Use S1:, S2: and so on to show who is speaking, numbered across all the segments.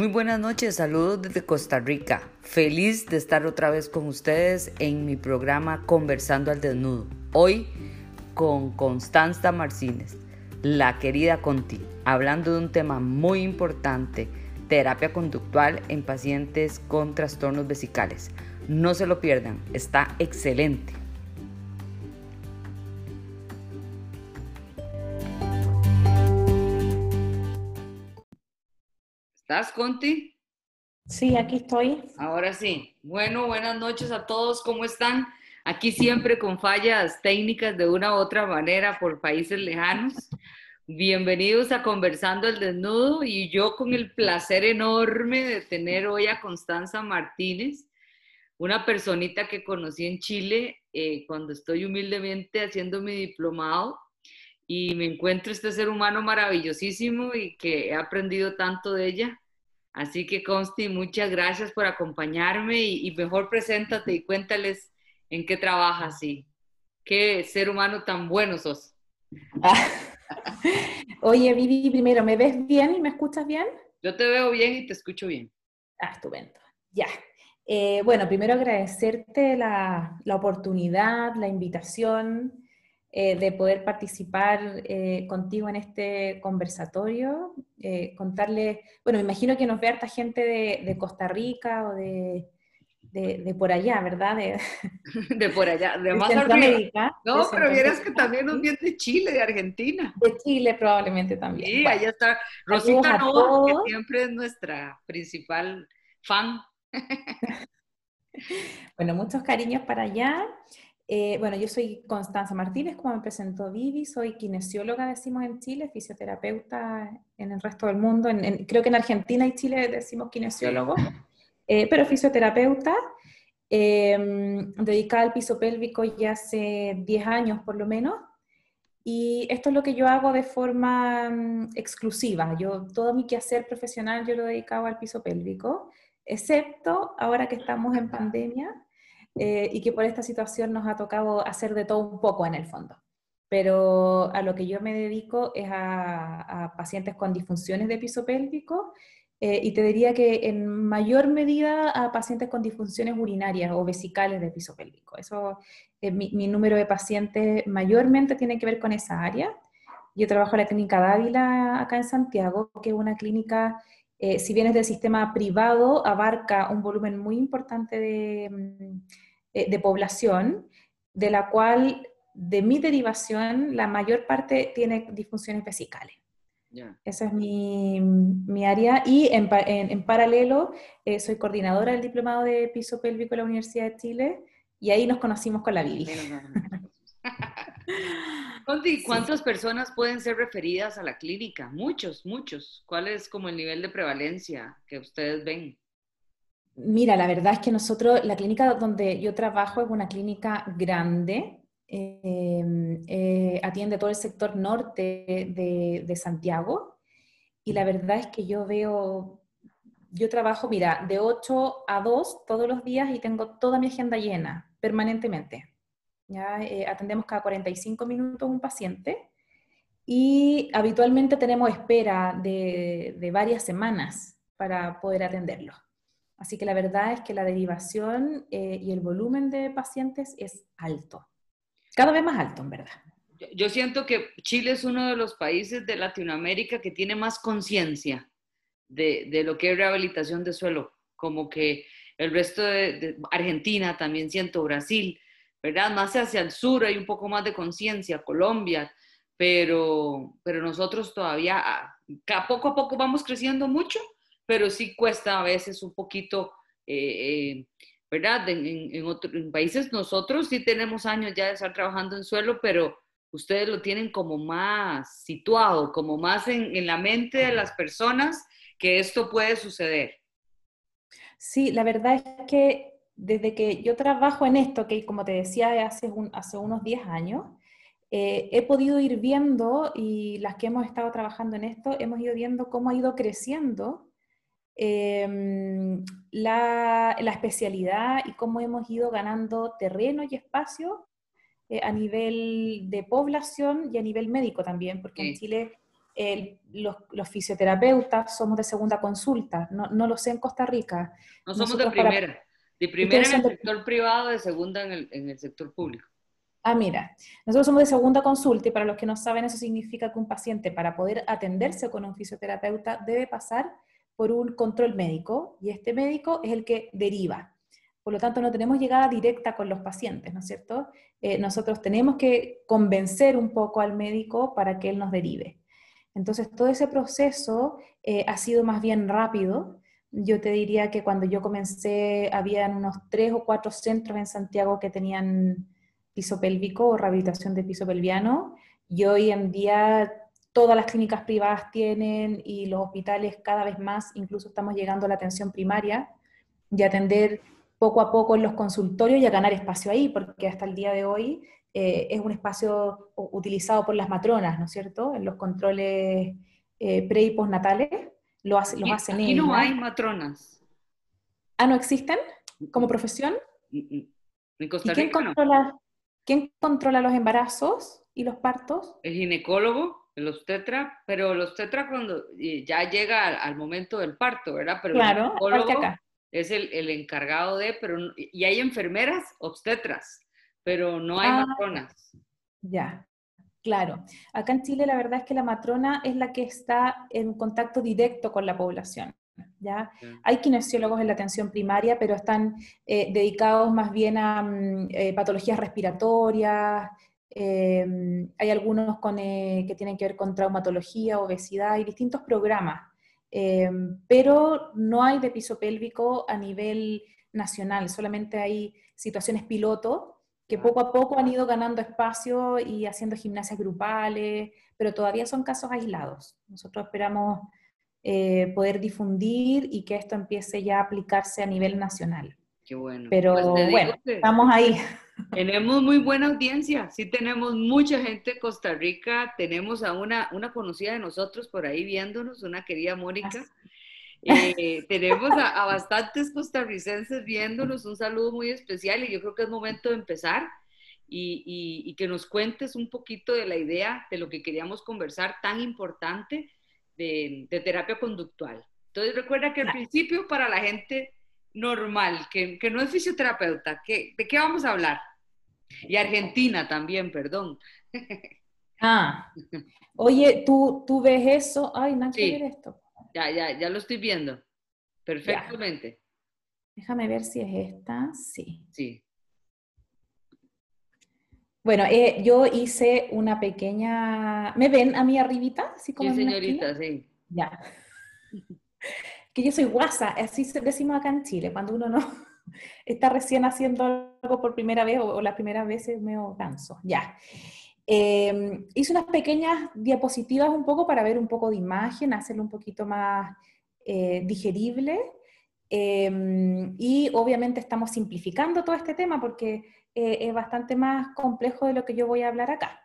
S1: Muy buenas noches, saludos desde Costa Rica. Feliz de estar otra vez con ustedes en mi programa Conversando al Desnudo. Hoy con Constanza Martínez, la querida Conti, hablando de un tema muy importante, terapia conductual en pacientes con trastornos vesicales. No se lo pierdan, está excelente. ¿Estás, Conti?
S2: Sí, aquí estoy.
S1: Ahora sí. Bueno, buenas noches a todos. ¿Cómo están? Aquí siempre con fallas técnicas de una u otra manera por países lejanos. Bienvenidos a Conversando el Desnudo y yo con el placer enorme de tener hoy a Constanza Martínez, una personita que conocí en Chile eh, cuando estoy humildemente haciendo mi diplomado y me encuentro este ser humano maravillosísimo y que he aprendido tanto de ella. Así que Consti, muchas gracias por acompañarme y, mejor preséntate y cuéntales en qué trabajas y qué ser humano tan bueno sos.
S2: Oye, Vivi, primero, ¿me ves bien y me escuchas bien?
S1: Yo te veo bien y te escucho bien.
S2: Ah, estupendo. Ya. Eh, bueno, primero agradecerte la, la oportunidad, la invitación. Eh, de poder participar eh, contigo en este conversatorio, eh, contarle, bueno, me imagino que nos ve harta gente de, Costa Rica o de, de, por allá, ¿verdad?
S1: De, por allá, de, más Centroamérica. No, pero vieras que también nos viene de Chile, de Argentina.
S2: De Chile probablemente también.
S1: Sí, allá está Rosita Nova, que siempre es nuestra principal fan.
S2: bueno, muchos cariños para allá. Eh, bueno, yo soy Constanza Martínez, como me presentó Vivi, soy kinesióloga, decimos en Chile, fisioterapeuta en el resto del mundo, creo que en Argentina y Chile decimos kinesiólogo, eh, pero fisioterapeuta, em, dedicada al piso pélvico ya hace 10 años por lo menos, y esto es lo que yo hago de forma mm, exclusiva, yo todo mi quehacer profesional yo lo he dedicado al piso pélvico, excepto ahora que estamos en pandemia, eh, y que por esta situación nos ha tocado hacer de todo un poco en el fondo. Pero a lo que yo me dedico es a, pacientes con disfunciones de piso pélvico eh, y te diría que en mayor medida a pacientes con disfunciones urinarias o vesicales de piso pélvico. Eso, eh, mi, número de pacientes mayormente tiene que ver con esa área. Yo trabajo en la clínica Dávila acá en Santiago, que es una clínica eh, si bien es del sistema privado, abarca un volumen muy importante de, mm, eh, población, de la cual, de mi derivación, la mayor parte tiene disfunciones vesicales. Esa es mi, área. Y en, paralelo, eh, soy coordinadora del Diplomado de Piso Pélvico de la Universidad de Chile, y ahí nos conocimos con la Vivi.
S1: ¿cuántas personas pueden ser referidas a la clínica? Muchos, muchos. ¿Cuál es como el nivel de prevalencia que ustedes ven?
S2: Mira, la verdad es que nosotros, la clínica donde yo trabajo es una clínica grande, em, eh, atiende todo el sector norte de, de, Santiago y la verdad es que yo veo, yo trabajo, mira, de 8 a 2 todos los días y tengo toda mi agenda llena permanentemente. ¿Ya? Eh, atendemos cada 45 minutos un paciente y habitualmente tenemos espera de, varias semanas para poder atenderlo. Así que la verdad es que la derivación eh, y el volumen de pacientes es alto, cada vez más alto en verdad.
S1: Yo siento que Chile es uno de los países de Latinoamérica que tiene más conciencia de, de, lo que es rehabilitación de suelo, como que el resto de Argentina, también siento Brasil, ¿verdad? Más hacia el sur hay un poco más de conciencia, Colombia, pero, pero nosotros todavía, a poco a poco vamos creciendo mucho, pero sí cuesta a veces un poquito, eh, eh, ¿verdad? En, en, países nosotros sí tenemos años ya de estar trabajando en suelo, pero ustedes lo tienen como más situado, como más en la mente de las personas que esto puede suceder.
S2: Sí, la verdad es que desde que yo trabajo en esto, que como te decía hace, hace unos 10 años, eh, he podido ir viendo, y las que hemos estado trabajando en esto, hemos ido viendo cómo ha ido creciendo em, la, la, especialidad y cómo hemos ido ganando terreno y espacio eh, a nivel de población y a nivel médico también, porque en Chile los, fisioterapeutas somos de segunda consulta, no, no, lo sé en Costa Rica.
S1: No somos de primera, de primera en el sector privado, de segunda en el, en el sector público.
S2: Ah, mira, nosotros somos de segunda consulta y para los que no saben eso significa que un paciente para poder atenderse con un fisioterapeuta debe pasar por un control médico y este médico es el que deriva. Por lo tanto, no tenemos llegada directa con los pacientes, ¿no es cierto? Eh, nosotros tenemos que convencer un poco al médico para que él nos derive. Entonces, todo ese proceso eh, ha sido más bien rápido. Yo te diría que cuando yo comencé, habían unos tres o cuatro centros en Santiago que tenían piso pélvico o rehabilitación de piso pelviano, y hoy en día todas las clínicas privadas tienen y los hospitales cada vez más, incluso estamos llegando a la atención primaria y atender poco a poco en los consultorios y a ganar espacio ahí, porque hasta el día de hoy eh, es un espacio utilizado por las matronas, ¿no es cierto? En los controles eh, pre y postnatales lo hace, los hacen
S1: Aquí no hay matronas.
S2: Ah, ¿no existen como profesión?
S1: ¿Y
S2: quién controla, quién controla los embarazos y los partos?
S1: El ginecólogo, los tetra, pero los tetra cuando ya llega al, momento del parto, ¿verdad? Pero
S2: claro, el acá
S1: es el, el, encargado de, pero, y hay enfermeras obstetras, pero no hay ah, matronas.
S2: Ya, claro. Acá en Chile la verdad es que la matrona es la que está en contacto directo con la población. ¿Ya? Hay kinesiólogos en la atención primaria, pero están eh, dedicados más bien a mm, eh, patologías respiratorias, eh, hay algunos con, que tienen que ver con traumatología, obesidad, y distintos programas Em, pero no hay de piso pélvico a nivel nacional, solamente hay situaciones piloto que poco a poco han ido ganando espacio y haciendo gimnasias grupales, pero todavía son casos aislados. Nosotros esperamos eh, poder difundir y que esto empiece ya a aplicarse a nivel nacional.
S1: Qué bueno.
S2: Pero pues bueno, estamos ahí.
S1: Tenemos muy buena audiencia, sí tenemos mucha gente de Costa Rica, tenemos a una, una conocida de nosotros por ahí viéndonos, una querida Mónica. Eh, tenemos a, bastantes costarricenses viéndonos, un saludo muy especial y yo creo que es momento de empezar y, y, que nos cuentes un poquito de la idea de lo que queríamos conversar tan importante de, de terapia conductual. Entonces recuerda que al principio para la gente normal, que, que no es fisioterapeuta, ¿de qué vamos a hablar? Y Argentina también, perdón.
S2: Ah, oye, ¿tú, tú ves eso? Ay, no sí. ver esto.
S1: Ya, ya, ya lo estoy viendo. Perfectamente.
S2: Déjame ver si es esta. Sí.
S1: Sí.
S2: Bueno, eh, yo hice una pequeña... ¿Me ven a mí arribita?
S1: sí, señorita, sí.
S2: Ya. que yo soy guasa, así decimos acá en Chile, cuando uno no está recién haciendo algo por primera vez o, las primeras veces me canso. Ya. Em, hice unas pequeñas diapositivas un poco para ver un poco de imagen, hacerlo un poquito más eh, digerible. Em, y obviamente estamos simplificando todo este tema porque eh, es bastante más complejo de lo que yo voy a hablar acá.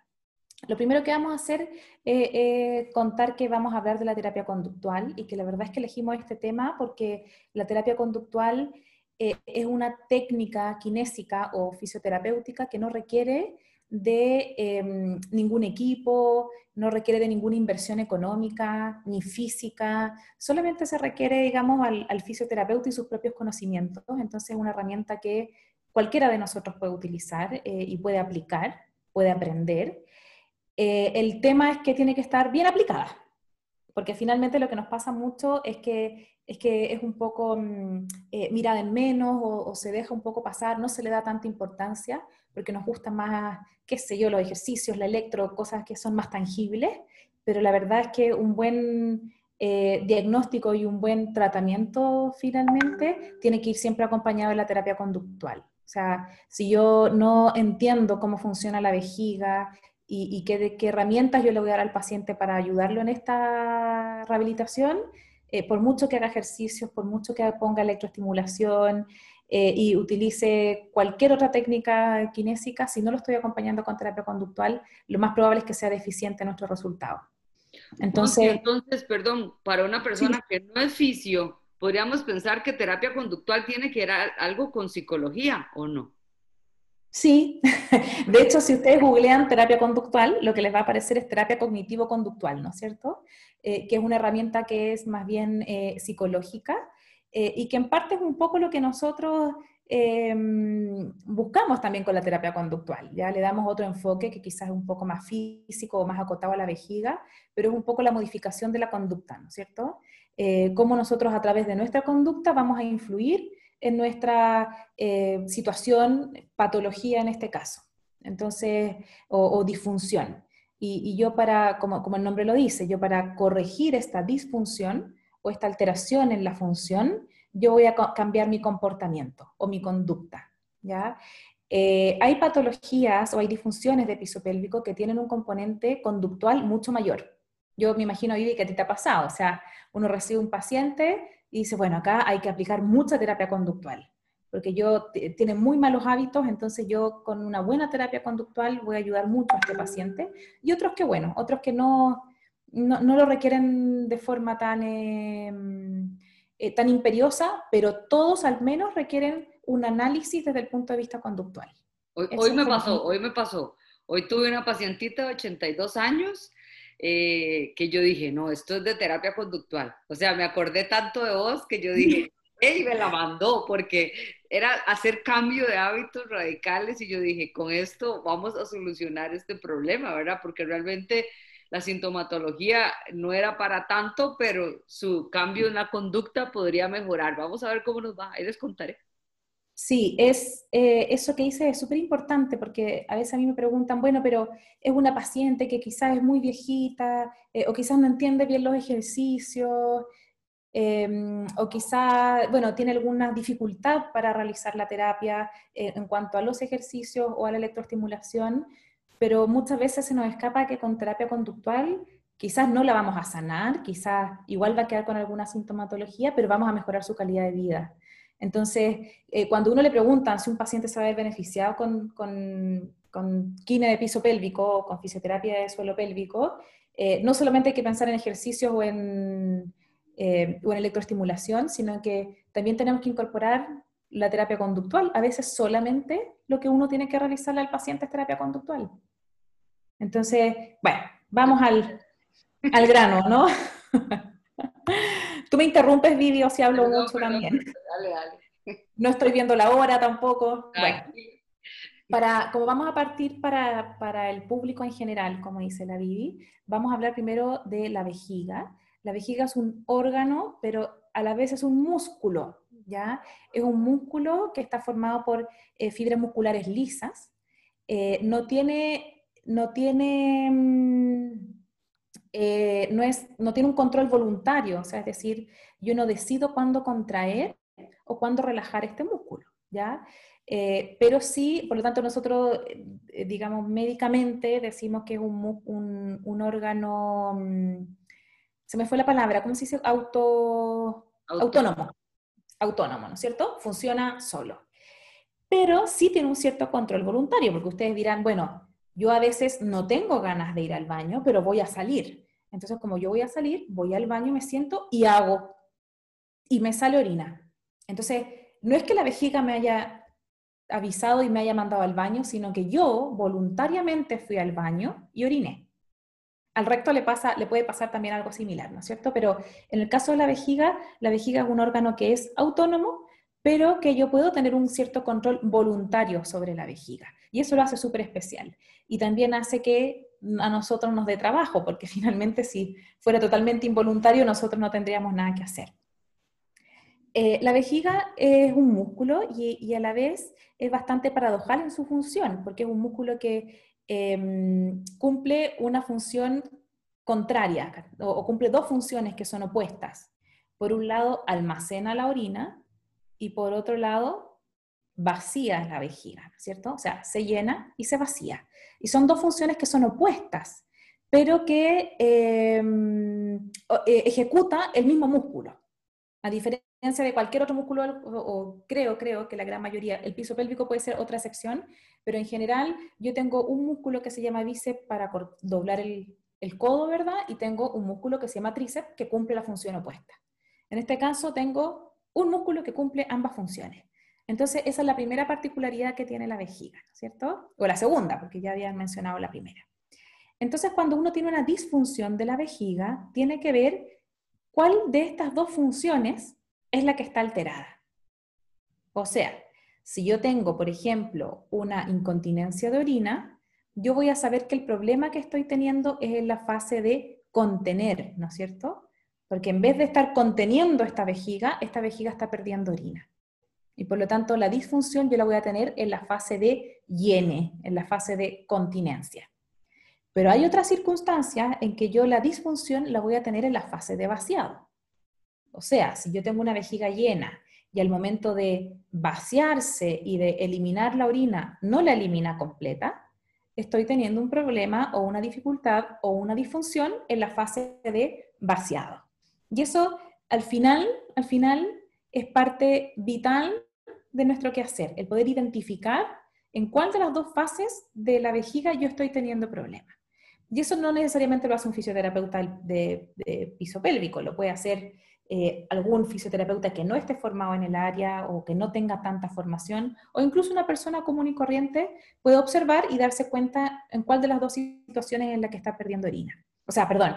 S2: Lo primero que vamos a hacer es contar que vamos a hablar de la terapia conductual y que la verdad es que elegimos este tema porque la terapia conductual eh, es una técnica kinésica o fisioterapéutica que no requiere de em, ningún equipo, no requiere de ninguna inversión económica ni física, solamente se requiere, digamos, al, fisioterapeuta y sus propios conocimientos. Entonces es una herramienta que cualquiera de nosotros puede utilizar eh, y puede aplicar, puede aprender. Eh, el tema es que tiene que estar bien aplicada, porque finalmente lo que nos pasa mucho es que es, que es un poco mm, eh, mirada en menos o, se deja un poco pasar, no se le da tanta importancia, porque nos gustan más, qué sé yo, los ejercicios, la electro, cosas que son más tangibles, pero la verdad es que un buen eh, diagnóstico y un buen tratamiento finalmente tiene que ir siempre acompañado de la terapia conductual. O sea, si yo no entiendo cómo funciona la vejiga, y, qué, qué, herramientas yo le voy a dar al paciente para ayudarlo en esta rehabilitación, eh, por mucho que haga ejercicios, por mucho que ponga electroestimulación eh, y utilice cualquier otra técnica kinésica, si no lo estoy acompañando con terapia conductual, lo más probable es que sea deficiente nuestro resultado.
S1: Entonces, entonces, perdón, para una persona que no es fisio, podríamos pensar que terapia conductual tiene que ver algo con psicología o no.
S2: Sí, de hecho, si ustedes googlean terapia conductual, lo que les va a aparecer es terapia cognitivo-conductual, ¿no es cierto? Eh, que es una herramienta que es más bien eh, psicológica eh, y que en parte es un poco lo que nosotros em, buscamos también con la terapia conductual. Ya le damos otro enfoque que quizás es un poco más físico o más acotado a la vejiga, pero es un poco la modificación de la conducta, ¿no es cierto? cómo nosotros a través de nuestra conducta vamos a influir en nuestra eh, situación, patología en este caso, entonces, o, disfunción. Y, yo para, como, como el nombre lo dice, yo para corregir esta disfunción o esta alteración en la función, yo voy a cambiar mi comportamiento o mi conducta, ¿ya? Eh, hay patologías o hay disfunciones de piso pélvico que tienen un componente conductual mucho mayor. Yo me imagino, Vivi, que a ti te ha pasado. O sea, uno recibe un paciente y dice, bueno, acá hay que aplicar mucha terapia conductual, porque yo tiene muy malos hábitos, entonces yo con una buena terapia conductual voy a ayudar mucho a este paciente. Y otros que, bueno, otros que no, no, lo requieren de forma tan, em, eh, tan imperiosa, pero todos al menos requieren un análisis desde el punto de vista conductual.
S1: Hoy, hoy me pasó, hoy me pasó. Hoy tuve una pacientita de 82 años eh, que yo dije, no, esto es de terapia conductual. O sea, me acordé tanto de vos que yo dije, ¡ey! Me la mandó, porque era hacer cambio de hábitos radicales y yo dije, con esto vamos a solucionar este problema, ¿verdad? Porque realmente la sintomatología no era para tanto, pero su cambio en la conducta podría mejorar. Vamos a ver cómo nos va, ahí les contaré.
S2: Sí, es, eh, eso que dice es súper importante porque a veces a mí me preguntan, bueno, pero es una paciente que quizás es muy viejita eh, o quizás no entiende bien los ejercicios em, o quizás, bueno, tiene alguna dificultad para realizar la terapia eh, en cuanto a los ejercicios o a la electroestimulación, pero muchas veces se nos escapa que con terapia conductual quizás no la vamos a sanar, quizás igual va a quedar con alguna sintomatología, pero vamos a mejorar su calidad de vida. Entonces, eh, cuando uno le pregunta si un paciente se va a ver beneficiado con, con, con de piso pélvico con fisioterapia de suelo pélvico, eh, no solamente hay que pensar en ejercicios o en, eh, o en electroestimulación, sino que también tenemos que incorporar la terapia conductual. A veces solamente lo que uno tiene que realizarle al paciente es terapia conductual. Entonces, bueno, vamos al, al grano, ¿no? Tú me interrumpes, vídeo, si hablo mucho también. Dale, dale. No estoy viendo la hora tampoco. Bueno, para, como vamos a partir para, para, el público en general, como dice la Vivi, vamos a hablar primero de la vejiga. La vejiga es un órgano, pero a la vez es un músculo, ¿ya? Es un músculo que está formado por eh, fibras musculares lisas. Eh, no tiene, no tiene mm, eh, no, es, no tiene un control voluntario, o sea, es decir, yo no decido cuándo contraer o cuándo relajar este músculo, ¿ya? Eh, pero sí, por lo tanto, nosotros, eh, digamos, médicamente decimos que es un, un, órgano, mm, se me fue la palabra, ¿cómo se dice? Auto, autónomo. Autónomo, ¿no es cierto? Funciona solo. Pero sí tiene un cierto control voluntario, porque ustedes dirán, bueno, yo a veces no tengo ganas de ir al baño, pero voy a salir. Entonces, como yo voy a salir, voy al baño, me siento y hago. Y me sale orina. Entonces, no es que la vejiga me haya avisado y me haya mandado al baño, sino que yo voluntariamente fui al baño y oriné. Al recto le, pasa, le puede pasar también algo similar, ¿no es cierto? Pero en el caso de la vejiga, la vejiga es un órgano que es autónomo, pero que yo puedo tener un cierto control voluntario sobre la vejiga. Y eso lo hace súper especial. Y también hace que a nosotros nos dé trabajo, porque finalmente si fuera totalmente involuntario nosotros no tendríamos nada que hacer. Eh, la vejiga es un músculo y, a la vez es bastante paradojal en su función, porque es un músculo que em, cumple una función contraria o, cumple dos funciones que son opuestas. Por un lado, almacena la orina y por otro lado, vacía la vejiga, ¿cierto? O sea, se llena y se vacía. Y son dos funciones que son opuestas, pero que em, eh, ejecuta el mismo músculo. A diferencia de cualquier otro músculo, o, creo, creo que la gran mayoría, el piso pélvico puede ser otra sección, pero en general yo tengo un músculo que se llama bíceps para doblar el, el codo, ¿verdad? Y tengo un músculo que se llama tríceps que cumple la función opuesta. En este caso tengo un músculo que cumple ambas funciones. Entonces, esa es la primera particularidad que tiene la vejiga, ¿cierto? O la segunda, porque ya habían mencionado la primera. Entonces, cuando uno tiene una disfunción de la vejiga, tiene que ver cuál de estas dos funciones es la que está alterada. O sea, si yo tengo, por ejemplo, una incontinencia de orina, yo voy a saber que el problema que estoy teniendo es en la fase de contener, ¿no es cierto? Porque en vez de estar conteniendo esta vejiga, esta vejiga está perdiendo orina. Y por lo tanto, la disfunción yo la voy a tener en la fase de llene, en la fase de continencia. Pero hay otras circunstancias en que yo la disfunción la voy a tener en la fase de vaciado. O sea, si yo tengo una vejiga llena y al momento de vaciarse y de eliminar la orina no la elimina completa, estoy teniendo un problema o una dificultad o una disfunción en la fase de vaciado. Y eso al final, al final es parte vital de nuestro quehacer, el poder identificar en cuál de las dos fases de la vejiga yo estoy teniendo problemas. Y eso no necesariamente lo hace un fisioterapeuta de, piso pélvico, lo puede hacer eh, algún fisioterapeuta que no esté formado en el área o que no tenga tanta formación, o incluso una persona común y corriente puede observar y darse cuenta en cuál de las dos situaciones en la que está perdiendo orina. O sea, perdón,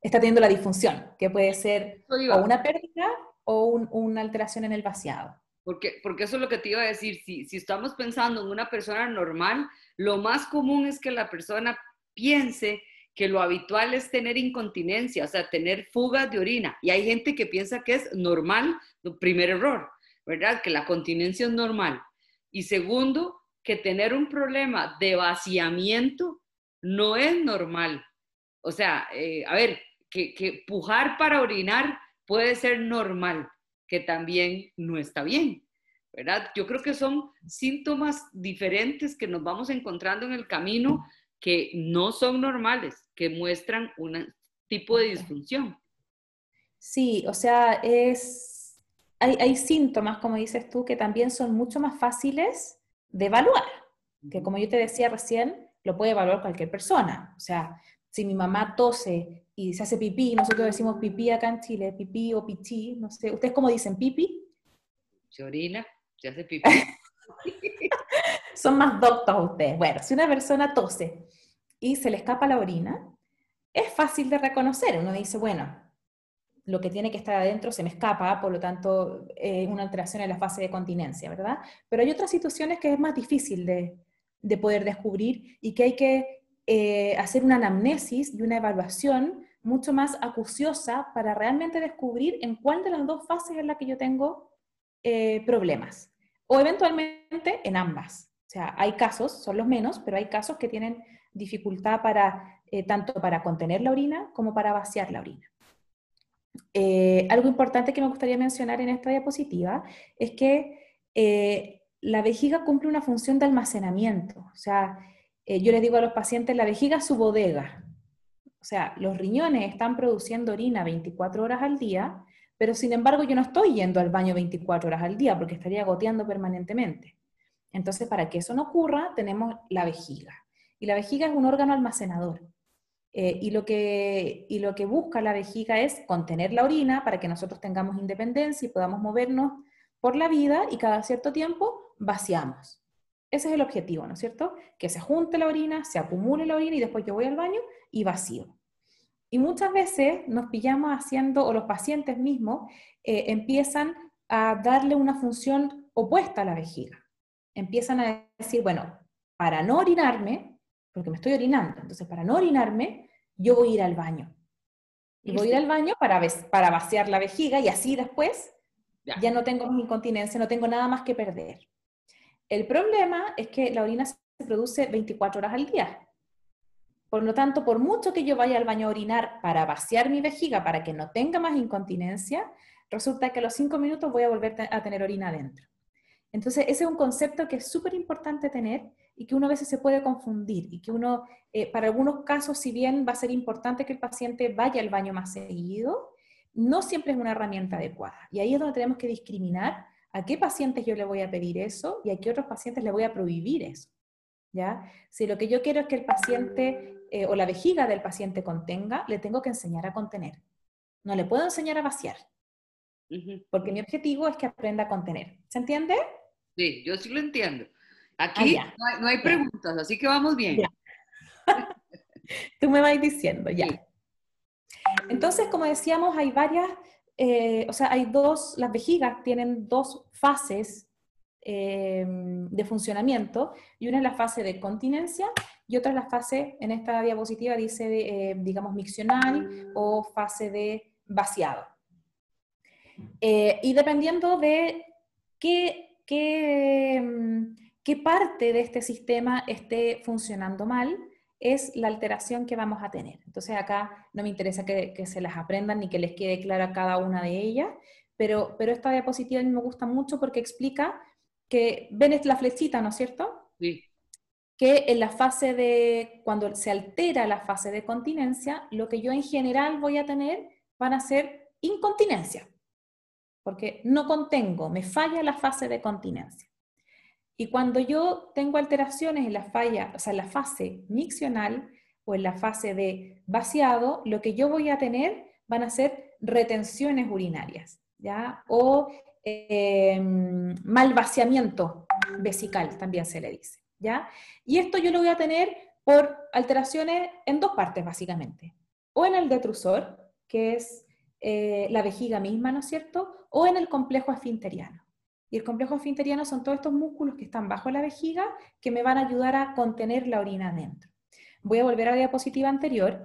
S2: está teniendo la disfunción, que puede ser o una pérdida o una alteración en el vaciado.
S1: Porque, porque eso es lo que te iba a decir, si, si estamos pensando en una persona normal, lo más común es que la persona piense que lo habitual es tener incontinencia, o sea, tener fugas de orina. Y hay gente que piensa que es normal, primer error, ¿verdad? Que la continencia es normal. Y segundo, que tener un problema de vaciamiento no es normal. O sea, eh, a ver, que, que pujar para orinar puede ser normal, que también no está bien. ¿verdad? Yo creo que son síntomas diferentes que nos vamos encontrando en el camino que no son normales, que muestran un tipo de disfunción.
S2: Sí, o sea, es, hay, síntomas, como dices tú, que también son mucho más fáciles de evaluar, que como yo te decía recién, lo puede evaluar cualquier persona. O sea, si mi mamá tose y se hace pipí, nosotros decimos pipí acá en Chile, pipí o pichí, no sé, ¿ustedes cómo dicen pipí?
S1: Se orina, se hace pipí.
S2: Son más doctos ustedes. Bueno, si una persona tose y se le escapa la orina, es fácil de reconocer. Uno dice, bueno, lo que tiene que estar adentro se me escapa, por lo tanto, es una alteración en la fase de continencia, ¿verdad? Pero hay otras situaciones que es más difícil de, poder descubrir y que hay que eh, hacer una anamnesis y una evaluación mucho más acuciosa para realmente descubrir en cuál de las dos fases es la que yo tengo eh, problemas. O eventualmente en ambas. O sea, hay casos, son los menos, pero hay casos que tienen dificultad para, eh, tanto para contener la orina como para vaciar la orina. Eh, algo importante que me gustaría mencionar en esta diapositiva es que eh, la vejiga cumple una función de almacenamiento. O sea, yo les digo a los pacientes, la vejiga es su bodega. O sea, los riñones están produciendo orina 24 horas al día, pero sin embargo yo no estoy yendo al baño 24 horas al día porque estaría goteando permanentemente. Entonces, para que eso no ocurra, tenemos la vejiga. Y la vejiga es un órgano almacenador. Eh, y, lo que, y lo que busca la vejiga es contener la orina para que nosotros tengamos independencia y podamos movernos por la vida y cada cierto tiempo vaciamos. Ese es el objetivo, ¿no es cierto? Que se junte la orina, se acumule la orina y después yo voy al baño y vacío. Y muchas veces nos pillamos haciendo, o los pacientes mismos eh, empiezan a darle una función opuesta a la vejiga empiezan a decir, bueno, para no orinarme, porque me estoy orinando, entonces para no orinarme, yo voy a ir al baño. Y voy a ir al baño para, para vaciar la vejiga y así después ya. no tengo incontinencia, no tengo nada más que perder. El problema es que la orina se produce 24 horas al día. Por lo tanto, por mucho que yo vaya al baño a orinar para vaciar mi vejiga para que no tenga más incontinencia, resulta que a los 5 minutos voy a volver a tener orina adentro. Entonces, ese es un concepto que es súper importante tener y que uno a veces se puede confundir y que uno, eh, para algunos casos, si bien va a ser importante que el paciente vaya al baño más seguido, no siempre es una herramienta adecuada. Y ahí es donde tenemos que discriminar a qué pacientes yo le voy a pedir eso y a qué otros pacientes le voy a prohibir eso. ¿Ya? Si lo que yo quiero es que el paciente eh, o la vejiga del paciente contenga, le tengo que enseñar a contener. No le puedo enseñar a vaciar, porque mi objetivo es que aprenda a contener. ¿Se entiende?
S1: Sí, yo sí lo entiendo. Aquí
S2: Ah,
S1: no, hay, no hay preguntas, así que vamos bien.
S2: Ya. Tú me vas diciendo, ya.
S1: Sí.
S2: Entonces, como decíamos, hay varias, eh, o sea, hay dos, las vejigas tienen dos fases eh, de funcionamiento, y una es la fase de continencia y otra es la fase, en esta diapositiva dice, eh, digamos, miccional o fase de vaciado. Eh, y dependiendo de qué, qué, mm, qué parte de este sistema esté funcionando mal, es la alteración que vamos a tener. Entonces acá no me interesa que, que se las aprendan ni que les quede clara cada una de ellas, pero, pero esta diapositiva a mí me gusta mucho porque explica que, ven la flechita, ¿no es cierto?
S1: Sí,
S2: que en la fase de, cuando se altera la fase de continencia, lo que yo en general voy a tener van a ser incontinencia, porque no contengo, me falla la fase de continencia. Y cuando yo tengo alteraciones en la falla, o sea, en la fase miccional o en la fase de vaciado, lo que yo voy a tener van a ser retenciones urinarias, ¿ya? O eh, mal vaciamiento vesical, también se le dice, ¿ya? Y esto yo lo voy a tener por alteraciones en dos partes, básicamente. O en el detrusor, que es eh, la vejiga misma, ¿no es cierto? O en el complejo esfinteriano. Y el complejo esfinteriano son todos estos músculos que están bajo la vejiga que me van a ayudar a contener la orina dentro. Voy a volver a la diapositiva anterior.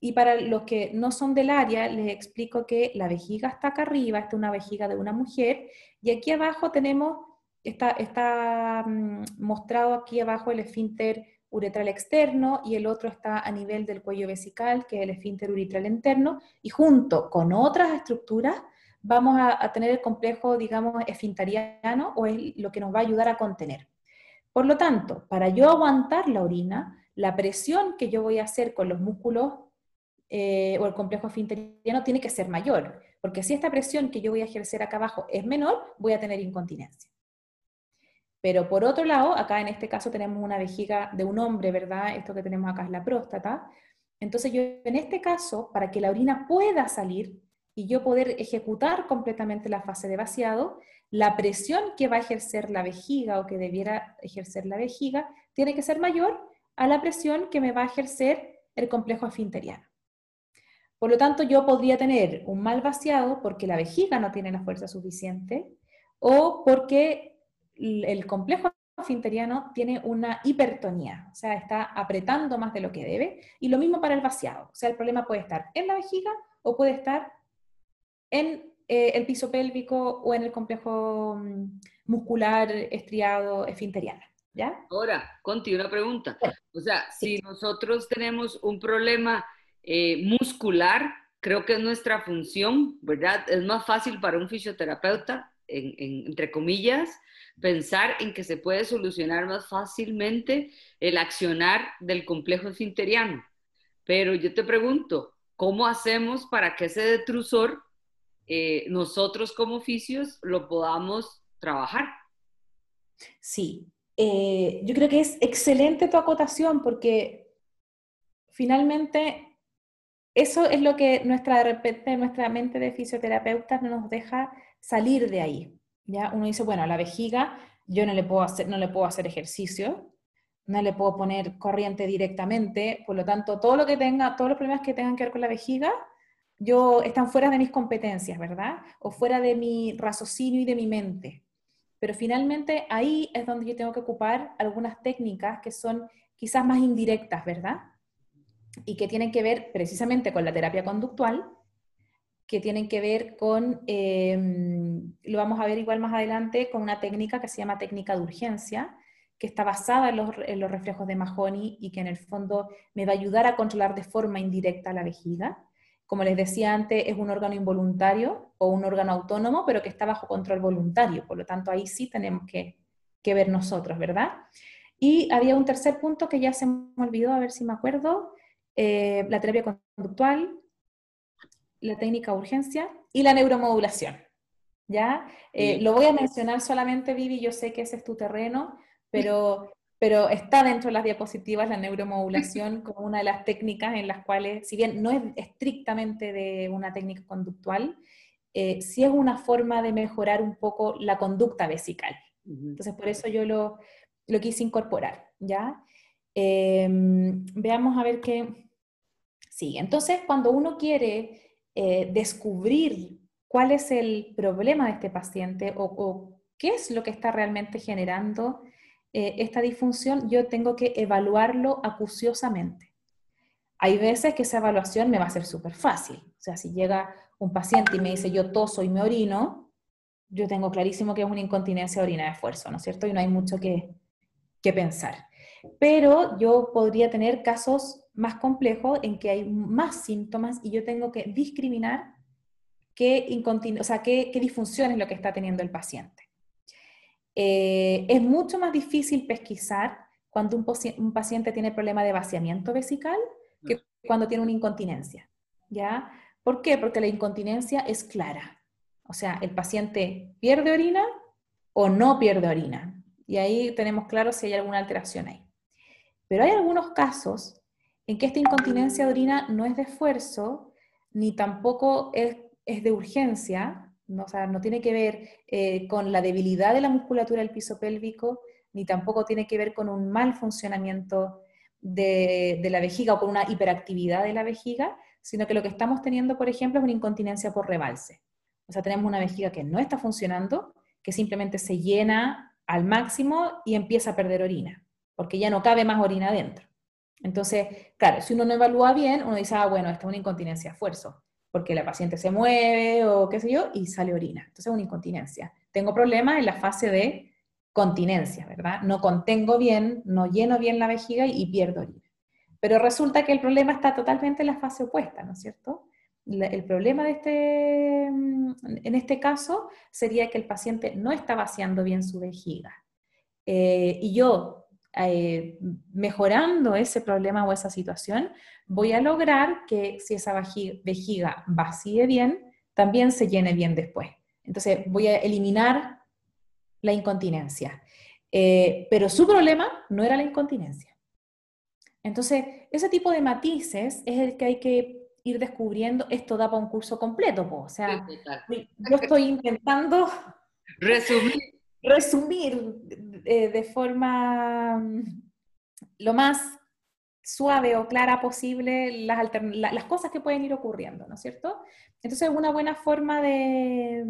S2: Y para los que no son del área, les explico que la vejiga está acá arriba, esta es una vejiga de una mujer, y aquí abajo tenemos, está, está mm, mostrado aquí abajo el esfínter uretral externo y el otro está a nivel del cuello vesical, que es el esfínter uretral interno, y junto con otras estructuras vamos a, tener el complejo, digamos, esfintariano o es lo que nos va a ayudar a contener. Por lo tanto, para yo aguantar la orina, la presión que yo voy a hacer con los músculos eh, o el complejo esfinteriano tiene que ser mayor, porque si esta presión que yo voy a ejercer acá abajo es menor, voy a tener incontinencia. Pero por otro lado, acá en este caso tenemos una vejiga de un hombre, ¿verdad? Esto que tenemos acá es la próstata. Entonces yo en este caso, para que la orina pueda salir, y yo poder ejecutar completamente la fase de vaciado, la presión que va a ejercer la vejiga o que debiera ejercer la vejiga tiene que ser mayor a la presión que me va a ejercer el complejo esfinteriano. Por lo tanto, yo podría tener un mal vaciado porque la vejiga no tiene la fuerza suficiente o porque el complejo esfinteriano tiene una hipertonía, o sea, está apretando más de lo que debe, y lo mismo para el vaciado, o sea, el problema puede estar en la vejiga o puede estar en eh, el piso pélvico o en el complejo mm, muscular estriado esfinteriano. ¿Ya?
S1: Ahora, Conti, una pregunta. O sea, sí. si nosotros tenemos un problema eh, muscular, creo que es nuestra función, ¿verdad? Es más fácil para un fisioterapeuta, en, en, entre comillas, pensar en que se puede solucionar más fácilmente el accionar del complejo esfinteriano. Pero yo te pregunto, ¿cómo hacemos para que ese detrusor eh, nosotros como oficios lo podamos trabajar.
S2: Sí, eh, yo creo que es excelente tu acotación porque finalmente eso es lo que nuestra, de repente, nuestra mente de fisioterapeutas no nos deja salir de ahí. ¿Ya? Uno dice, bueno, la vejiga yo no le, puedo hacer, no le puedo hacer ejercicio, no le puedo poner corriente directamente, por lo tanto, todo lo que tenga, todos los problemas que tengan que ver con la vejiga, yo, están fuera de mis competencias, ¿verdad? O fuera de mi raciocinio y de mi mente. Pero finalmente ahí es donde yo tengo que ocupar algunas técnicas que son quizás más indirectas, ¿verdad? Y que tienen que ver precisamente con la terapia conductual, que tienen que ver con, eh, lo vamos a ver igual más adelante, con una técnica que se llama técnica de urgencia, que está basada en los, los reflejos de Mahoney y que en el fondo me va a ayudar a controlar de forma indirecta la vejiga como les decía antes, es un órgano involuntario o un órgano autónomo, pero que está bajo control voluntario. Por lo tanto, ahí sí tenemos que, que ver nosotros, ¿verdad? Y había un tercer punto que ya se me olvidó, a ver si me acuerdo, eh, la terapia conductual, la técnica de urgencia y la neuromodulación. ¿Ya? Eh, sí. Lo voy a mencionar solamente, Vivi, yo sé que ese es tu terreno, pero pero está dentro de las diapositivas la neuromodulación como una de las técnicas en las cuales, si bien no es estrictamente de una técnica conductual, eh, sí es una forma de mejorar un poco la conducta vesical, Entonces, por eso yo lo, lo quise incorporar, ¿ya? Em, veamos a ver qué sigue. Entonces, cuando uno quiere eh, descubrir cuál es el problema de este paciente o, qué es lo que está realmente generando eh, esta disfunción, yo tengo que evaluarlo acuciosamente. Hay veces que esa evaluación me va a ser súper fácil. O sea, si llega un paciente y me dice yo toso y me orino, yo tengo clarísimo que es una incontinencia orina de esfuerzo, ¿no es cierto? Y no hay mucho que, que pensar. Pero yo podría tener casos más complejos en que hay más síntomas y yo tengo que discriminar qué, o sea, qué, qué disfunción es lo que está teniendo el paciente. Eh, es mucho más difícil pesquisar cuando un, un, paciente tiene problema de vaciamiento vesical que cuando tiene una incontinencia. ¿ya? ¿Por qué? Porque la incontinencia es clara. O sea, el paciente pierde orina o no pierde orina. Y ahí tenemos claro si hay alguna alteración ahí. Pero hay algunos casos en que esta incontinencia de orina no es de esfuerzo, ni tampoco es, de urgencia, no, o sea, no tiene que ver eh, con la debilidad de la musculatura del piso pélvico, ni tampoco tiene que ver con un mal funcionamiento de, de la vejiga o con una hiperactividad de la vejiga, sino que lo que estamos teniendo, por ejemplo, es una incontinencia por rebalse. O sea, tenemos una vejiga que no está funcionando, que simplemente se llena al máximo y empieza a perder orina porque ya no cabe más orina adentro. Entonces, claro, si uno no evalúa bien, uno dice, ah, bueno, esta es una incontinencia a esfuerzo, porque la paciente se mueve o qué sé yo, y sale orina. Entonces es una incontinencia. Tengo problemas en la fase de continencia, ¿verdad? No contengo bien, no lleno bien la vejiga y, pierdo orina. Pero resulta que el problema está totalmente en la fase opuesta, ¿no es cierto? el problema de este, en este caso sería que el paciente no está vaciando bien su vejiga. Eh, y yo eh, mejorando ese problema o esa situación, voy a lograr que si esa vejiga vacíe bien, también se llene bien después. Entonces voy a eliminar la incontinencia. Eh, pero su problema no era la incontinencia. Entonces, ese tipo de matices es el que hay que ir descubriendo. Esto da para un curso completo, o sea, yo estoy intentando
S1: resumir
S2: resumir eh, de forma mm, lo más suave o clara posible las, las cosas que pueden ir ocurriendo, ¿no es cierto? Entonces, una buena forma de,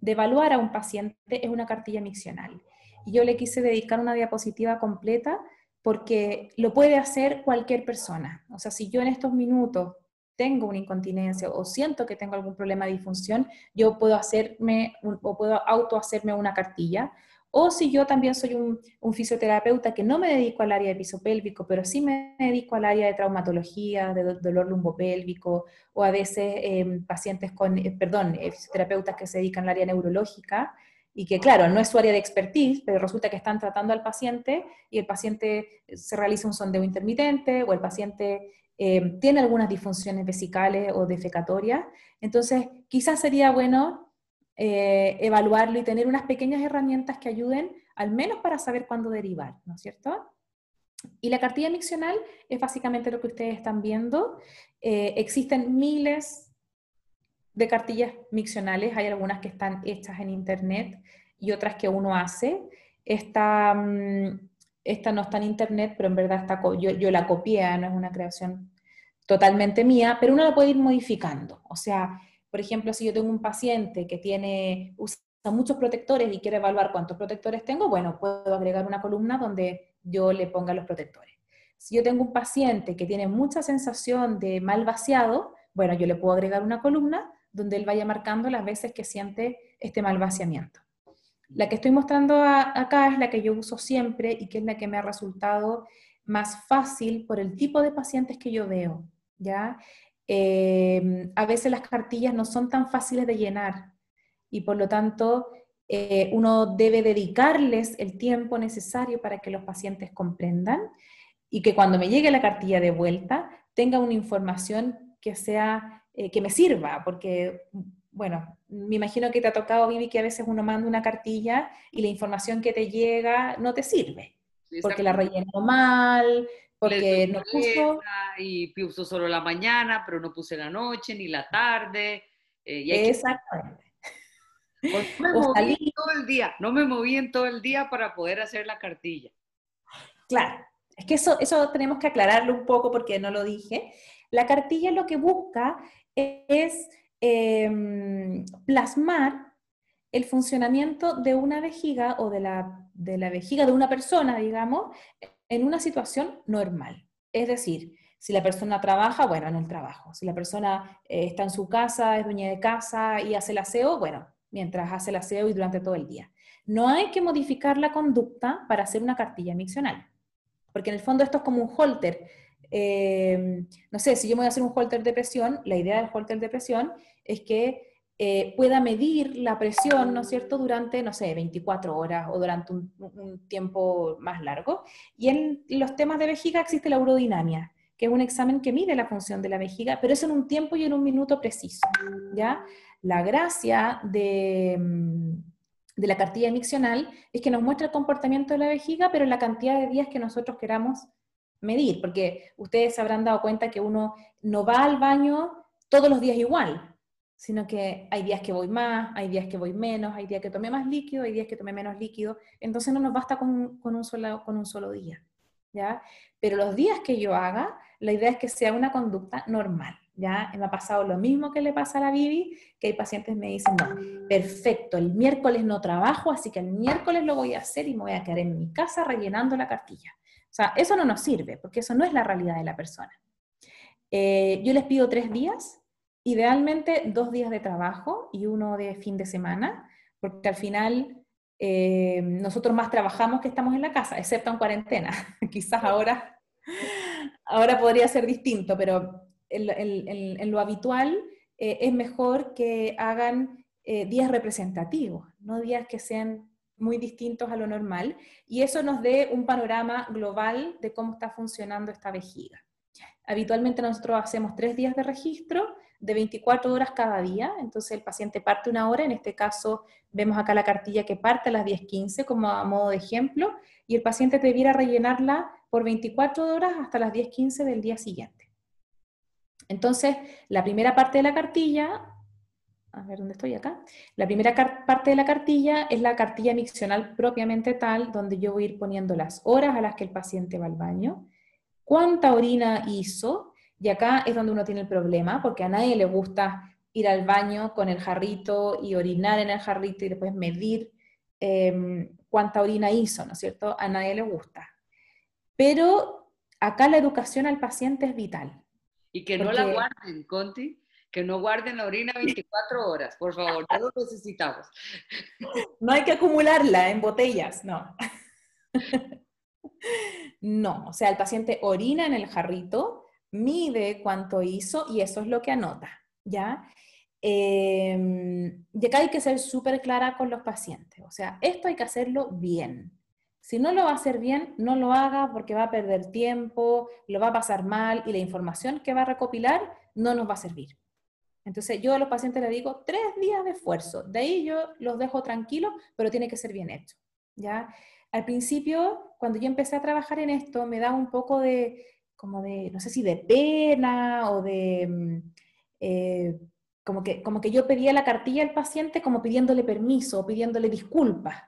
S2: de evaluar a un paciente es una cartilla miccional. Yo le quise dedicar una diapositiva completa porque lo puede hacer cualquier persona. O sea, si yo en estos minutos tengo una incontinencia o siento que tengo algún problema de disfunción, yo puedo hacerme o puedo auto hacerme una cartilla. O si yo también soy un, fisioterapeuta que no me dedico al área de piso pélvico, pero sí me dedico al área de traumatología, de dolor lumbopélvico, o a veces em, pacientes con, eh, perdón, eh, fisioterapeutas que se dedican al área neurológica, y que claro, no es su área de expertise, pero resulta que están tratando al paciente y el paciente se realiza un sondeo intermitente o el paciente eh, tiene algunas disfunciones vesicales o defecatorias. Entonces, quizás sería bueno eh, evaluarlo y tener unas pequeñas herramientas que ayuden, al menos para saber cuándo derivar, ¿no es cierto? Y la cartilla miccional es básicamente lo que ustedes están viendo. Eh, existen miles de cartillas miccionales, hay algunas que están hechas en internet y otras que uno hace. Esta, mm, esta no está en internet, pero en verdad está, yo, yo la copié, no es una creación totalmente mía, pero uno la puede ir modificando. O sea, por ejemplo, si yo tengo un paciente que tiene, usa muchos protectores y quiere evaluar cuántos protectores tengo, bueno, puedo agregar una columna donde yo le ponga los protectores. Si yo tengo un paciente que tiene mucha sensación de mal vaciado, bueno, yo le puedo agregar una columna donde él vaya marcando las veces que siente este mal vaciamiento. La que estoy mostrando acá es la que yo uso siempre y que es la que me ha resultado más fácil por el tipo de pacientes que yo veo, ¿ya? Em, a veces las cartillas no son tan fáciles de llenar y por lo tanto eh, uno debe dedicarles el tiempo necesario para que los pacientes comprendan y que cuando me llegue la cartilla de vuelta tenga una información que sea, eh, que me sirva, porque bueno, me imagino que te ha tocado, Vivi, que a veces uno manda una cartilla y la información que te llega no te sirve, porque la rellenó mal, porque no puso...
S1: Y puso solo la mañana, pero no puse la noche ni la tarde.
S2: Eh, Exactamente.
S1: no me moví todo el día, no me moví en todo el día para poder hacer la cartilla.
S2: Claro, es que eso, eso tenemos que aclararlo un poco porque no lo dije. La cartilla lo que busca es em, plasmar el funcionamiento de una vejiga o de la, de la vejiga de una persona, digamos, en una situación normal. Es decir, si la persona trabaja, bueno, en el trabajo. Si la persona eh, está en su casa, es dueña de casa y hace el aseo, bueno, mientras hace el aseo y durante todo el día. No hay que modificar la conducta para hacer una cartilla miccional, porque en el fondo esto es como un holter. Eh, no sé, si yo voy a hacer un holter de presión, la idea del holter de presión es que eh, pueda medir la presión, ¿no es cierto?, durante, no sé, 24 horas o durante un, tiempo más largo. Y en los temas de vejiga existe la urodinamia, que es un examen que mide la función de la vejiga, pero es en un tiempo y en un minuto preciso, ¿ya? La gracia de, mm, de la cartilla miccional es que nos muestra el comportamiento de la vejiga, pero la cantidad de días que nosotros queramos medir, porque ustedes se habrán dado cuenta que uno no va al baño todos los días igual, sino que hay días que voy más, hay días que voy menos, hay días que tomé más líquido, hay días que tomé menos líquido, entonces no nos basta con, un, solo, con un solo día, ¿ya? Pero los días que yo haga, la idea es que sea una conducta normal, ¿ya? Me ha pasado lo mismo que le pasa a la Bibi, que hay pacientes me dicen, perfecto, el miércoles no trabajo, así que el miércoles lo voy a hacer y me voy a quedar en mi casa rellenando la cartilla. O sea, eso no nos sirve, porque eso no es la realidad de la persona. Eh, yo les pido tres días Idealmente dos días de trabajo y uno de fin de semana, porque al final eh, nosotros más trabajamos que estamos en la casa, excepto en cuarentena. Quizás ahora, ahora podría ser distinto, pero en, lo habitual eh, es mejor que hagan eh, días representativos, no días que sean muy distintos a lo normal, y eso nos dé un panorama global de cómo está funcionando esta vejiga. Habitualmente nosotros hacemos tres días de registro de 24 horas cada día, entonces el paciente parte una hora, en este caso vemos acá la cartilla que parte a las 10.15 como a modo de ejemplo, y el paciente debiera rellenarla por 24 horas hasta las 10.15 del día siguiente. Entonces, la primera parte de la cartilla, a ver dónde estoy acá, la primera parte de la cartilla es la cartilla miccional propiamente tal, donde yo voy a ir poniendo las horas a las que el paciente va al baño, cuánta orina hizo, y acá es donde uno tiene el problema, porque a nadie le gusta ir al baño con el jarrito y orinar en el jarrito y después medir em, cuánta orina hizo, ¿no es cierto? A nadie le gusta. Pero acá la educación al paciente es vital.
S1: Y que no la guarden, Conti, que no guarden la orina 24 horas, por favor, no lo necesitamos.
S2: No hay que acumularla en botellas, no. No, o sea, el paciente orina en el jarrito, mide cuánto hizo y eso es lo que anota, ¿ya? Eh, y acá hay que ser súper clara con los pacientes, o sea, esto hay que hacerlo bien. Si no lo va a hacer bien, no lo haga porque va a perder tiempo, lo va a pasar mal y la información que va a recopilar no nos va a servir. Entonces yo a los pacientes les digo tres días de esfuerzo, de ahí yo los dejo tranquilos, pero tiene que ser bien hecho. ¿ya? Al principio, cuando yo empecé a trabajar en esto, me da un poco de, como de, no sé si de pena o de, mm, eh, como, que, como que yo pedía la cartilla al paciente como pidiéndole permiso o pidiéndole disculpas.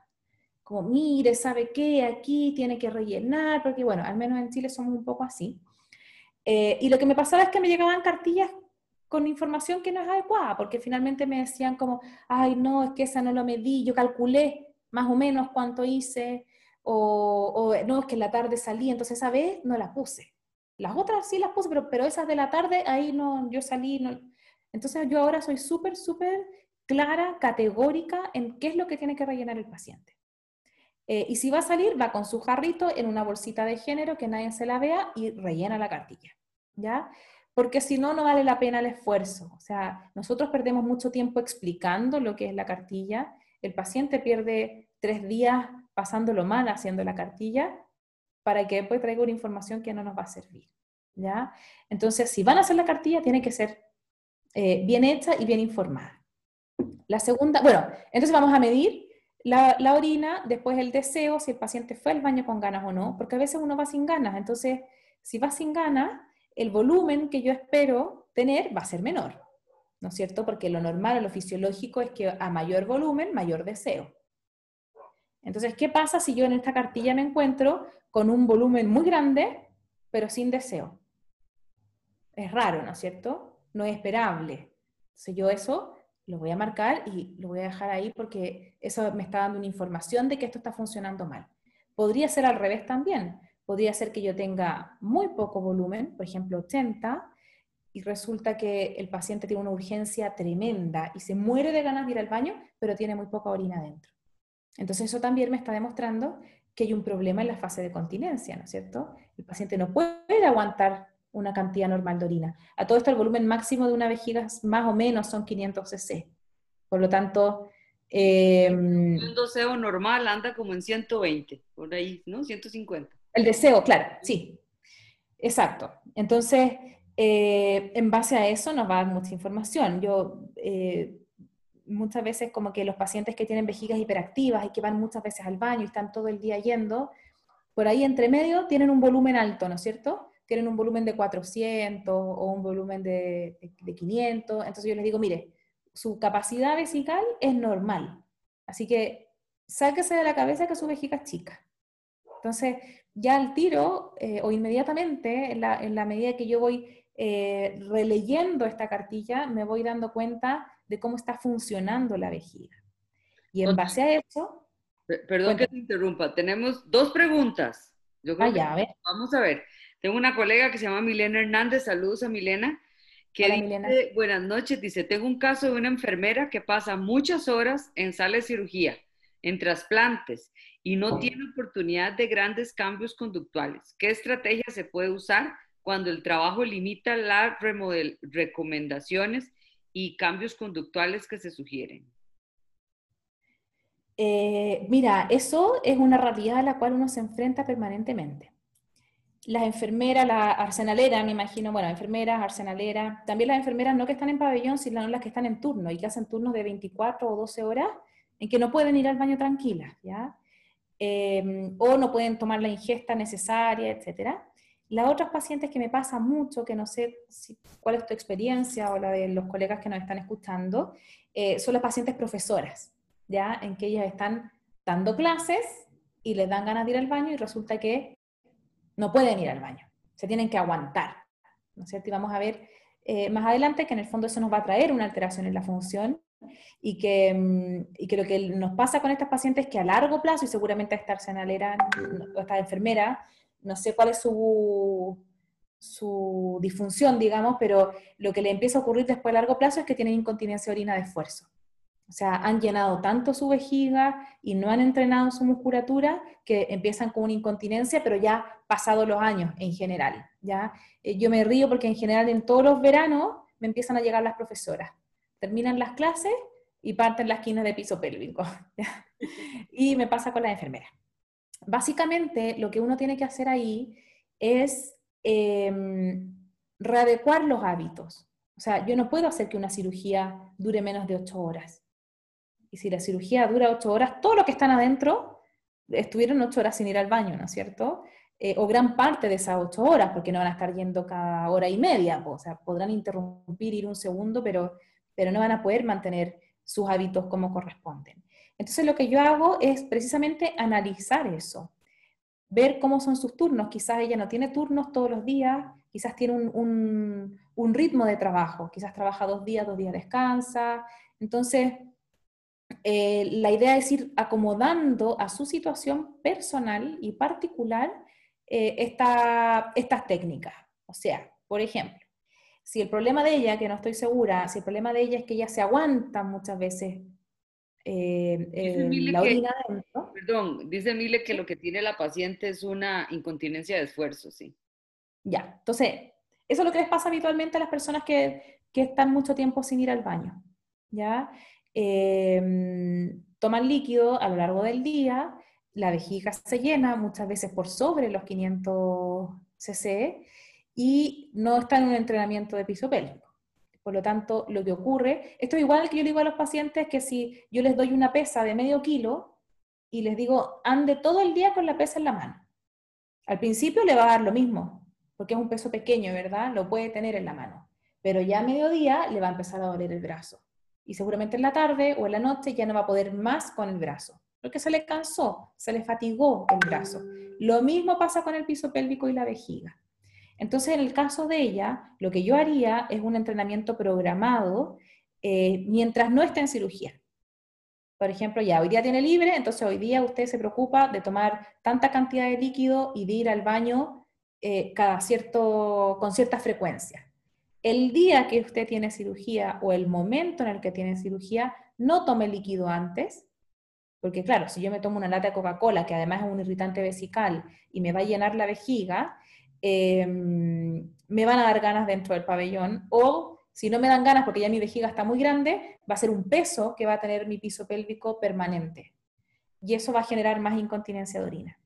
S2: Como, mire, ¿sabe qué? Aquí tiene que rellenar, porque bueno, al menos en Chile somos un poco así. Eh, y lo que me pasaba es que me llegaban cartillas con información que no es adecuada, porque finalmente me decían como, ay, no, es que esa no lo medí, yo calculé más o menos cuánto hice, o, o no, es que en la tarde salí, entonces esa vez no la puse. Las otras sí las puse, pero, pero esas de la tarde, ahí no, yo salí. No. Entonces yo ahora soy súper, súper clara, categórica en qué es lo que tiene que rellenar el paciente. Eh, y si va a salir, va con su jarrito en una bolsita de género que nadie se la vea y rellena la cartilla. ¿Ya? Porque si no, no vale la pena el esfuerzo. O sea, nosotros perdemos mucho tiempo explicando lo que es la cartilla. El paciente pierde tres días pasándolo mal haciendo la cartilla para que después traiga una información que no nos va a servir. ¿ya? Entonces, si van a hacer la cartilla, tiene que ser eh, bien hecha y bien informada. La segunda, bueno, entonces vamos a medir la, la, orina, después el deseo, si el paciente fue al baño con ganas o no, porque a veces uno va sin ganas. Entonces, si va sin ganas, el volumen que yo espero tener va a ser menor. ¿no es cierto? Porque lo normal o lo fisiológico es que a mayor volumen, mayor deseo. Entonces, ¿qué pasa si yo en esta cartilla me encuentro con un volumen muy grande, pero sin deseo? Es raro, ¿no es cierto? No es esperable. Entonces yo eso lo voy a marcar y lo voy a dejar ahí porque eso me está dando una información de que esto está funcionando mal. Podría ser al revés también. Podría ser que yo tenga muy poco volumen, por ejemplo 80, y resulta que el paciente tiene una urgencia tremenda y se muere de ganas de ir al baño, pero tiene muy poca orina dentro. Entonces eso también me está demostrando que hay un problema en la fase de continencia, ¿no es cierto? El paciente no puede aguantar una cantidad normal de orina. A todo esto el volumen máximo de una vejiga más o menos son 500 cc. Por lo tanto...
S1: Eh, deseo normal anda como en 120, por ahí, ¿no? 150.
S2: El deseo, claro, sí. Exacto. Entonces, eh, en base a eso nos va a dar mucha información. Yo eh, muchas veces como que los pacientes que tienen vejigas hiperactivas y que van muchas veces al baño y están todo el día yendo, por ahí entre medio tienen un volumen alto, ¿no es cierto? tienen un volumen de 400 o un volumen de, 500. Entonces yo les digo, mire, su capacidad vesical es normal. Así que sáquese de la cabeza que su vejiga es chica. Entonces, ya al tiro eh, o inmediatamente, en la, medida que yo voy eh, releyendo esta cartilla, me voy dando cuenta de cómo está funcionando la vejiga. Y en base a eso...
S1: Perdón que te interrumpa, tenemos dos preguntas.
S2: Yo creo ah,
S1: Vamos a ver. Tengo una colega que se llama Milena Hernández, saludos a Milena, que dice, buenas noches, dice, tengo un caso de una enfermera que pasa muchas horas en sala de cirugía, en trasplantes, y no tiene oportunidad de grandes cambios conductuales. ¿Qué estrategia se puede usar cuando el trabajo limita las recomendaciones y cambios conductuales que se sugieren?
S2: Eh, mira, eso es una realidad a la cual uno se enfrenta permanentemente las enfermeras, la arsenalera, me imagino, bueno, enfermeras, arsenaleras, también las enfermeras no que están en pabellón, sino las que están en turno y que hacen turnos de 24 o 12 horas en que no pueden ir al baño tranquilas, ¿ya? Em, o no pueden tomar la ingesta necesaria, etc. Las otras pacientes que me pasa mucho, que no sé cuál es tu experiencia o la de los colegas que nos están escuchando, eh, son las pacientes profesoras, ¿ya? En que ellas están dando clases y les dan ganas de ir al baño y resulta que no pueden ir al baño, se tienen que aguantar. ¿no es cierto? Y vamos a ver eh, más adelante que en el fondo eso nos va a traer una alteración en la función y que, mm, y que lo que nos pasa con estas pacientes es que a largo plazo, y seguramente a esta arsenalera o esta enfermera, no sé cuál es su, su disfunción, digamos, pero lo que le empieza a ocurrir después a largo plazo es que tienen incontinencia orina de esfuerzo. O sea, han llenado tanto su vejiga y no han entrenado su musculatura que empiezan con una incontinencia, pero ya pasados los años en general. ¿ya? Eh, yo me río porque en general en todos los veranos me empiezan a llegar las profesoras. Terminan las clases y parten las esquinas de piso pélvico. Y me pasa con la enfermera. Básicamente lo que uno tiene que hacer ahí es em, readecuar los hábitos. O sea, yo no puedo hacer que una cirugía dure menos de ocho horas. Y si la cirugía dura ocho horas, todos los que están adentro estuvieron ocho horas sin ir al baño, ¿no es cierto? Eh, o gran parte de esas ocho horas, porque no van a estar yendo cada hora y media, o sea, podrán interrumpir, ir un segundo, pero, pero no van a poder mantener sus hábitos como corresponden. Entonces lo que yo hago es precisamente analizar eso, ver cómo son sus turnos. Quizás ella no tiene turnos todos los días, quizás tiene un, un, ritmo de trabajo, quizás trabaja dos días, dos días descansa. Entonces, eh, la idea es ir acomodando a su situación personal y particular eh, estas técnicas. O sea, por ejemplo, si el problema de ella, que no estoy segura, si el problema de ella es que ella se aguanta muchas veces
S1: eh, la orina dentro. Perdón, dice Mile que lo que tiene la paciente es una incontinencia de esfuerzo, sí.
S2: Ya, entonces, eso es lo que les pasa habitualmente a las personas que, que están mucho tiempo sin ir al baño. ¿ya? Em, toman líquido a lo largo del día, la vejiga se llena muchas veces por sobre los 500 cc y no está en un entrenamiento de piso pélvico. Por lo tanto, lo que ocurre, esto es igual que yo digo a los pacientes que si yo les doy una pesa de medio kilo y les digo, ande todo el día con la pesa en la mano. Al principio le va a dar lo mismo, porque es un peso pequeño, ¿verdad? Lo puede tener en la mano. pero ya a mediodía le va a empezar a doler el brazo. Y seguramente en la tarde o en la noche ya no va a poder más con el brazo, porque se le cansó, se le fatigó el brazo. Lo mismo pasa con el piso pélvico y la vejiga. Entonces, en el caso de ella, lo que yo haría es un entrenamiento programado eh, mientras no esté en cirugía. Por ejemplo, ya hoy día tiene libre, entonces hoy día usted se preocupa de tomar tanta cantidad de líquido y de ir al baño eh, cada cierto, con cierta frecuencia. El día que usted tiene cirugía o el momento en el que tiene cirugía, no tome líquido antes, porque claro, si yo me tomo una lata de Coca-Cola, que además es un irritante vesical, y me va a llenar la vejiga, em, me van a dar ganas dentro del pabellón, o si no me dan ganas porque ya mi vejiga está muy grande, va a ser un peso que va a tener mi piso pélvico permanente. Y eso va a generar más incontinencia de orina.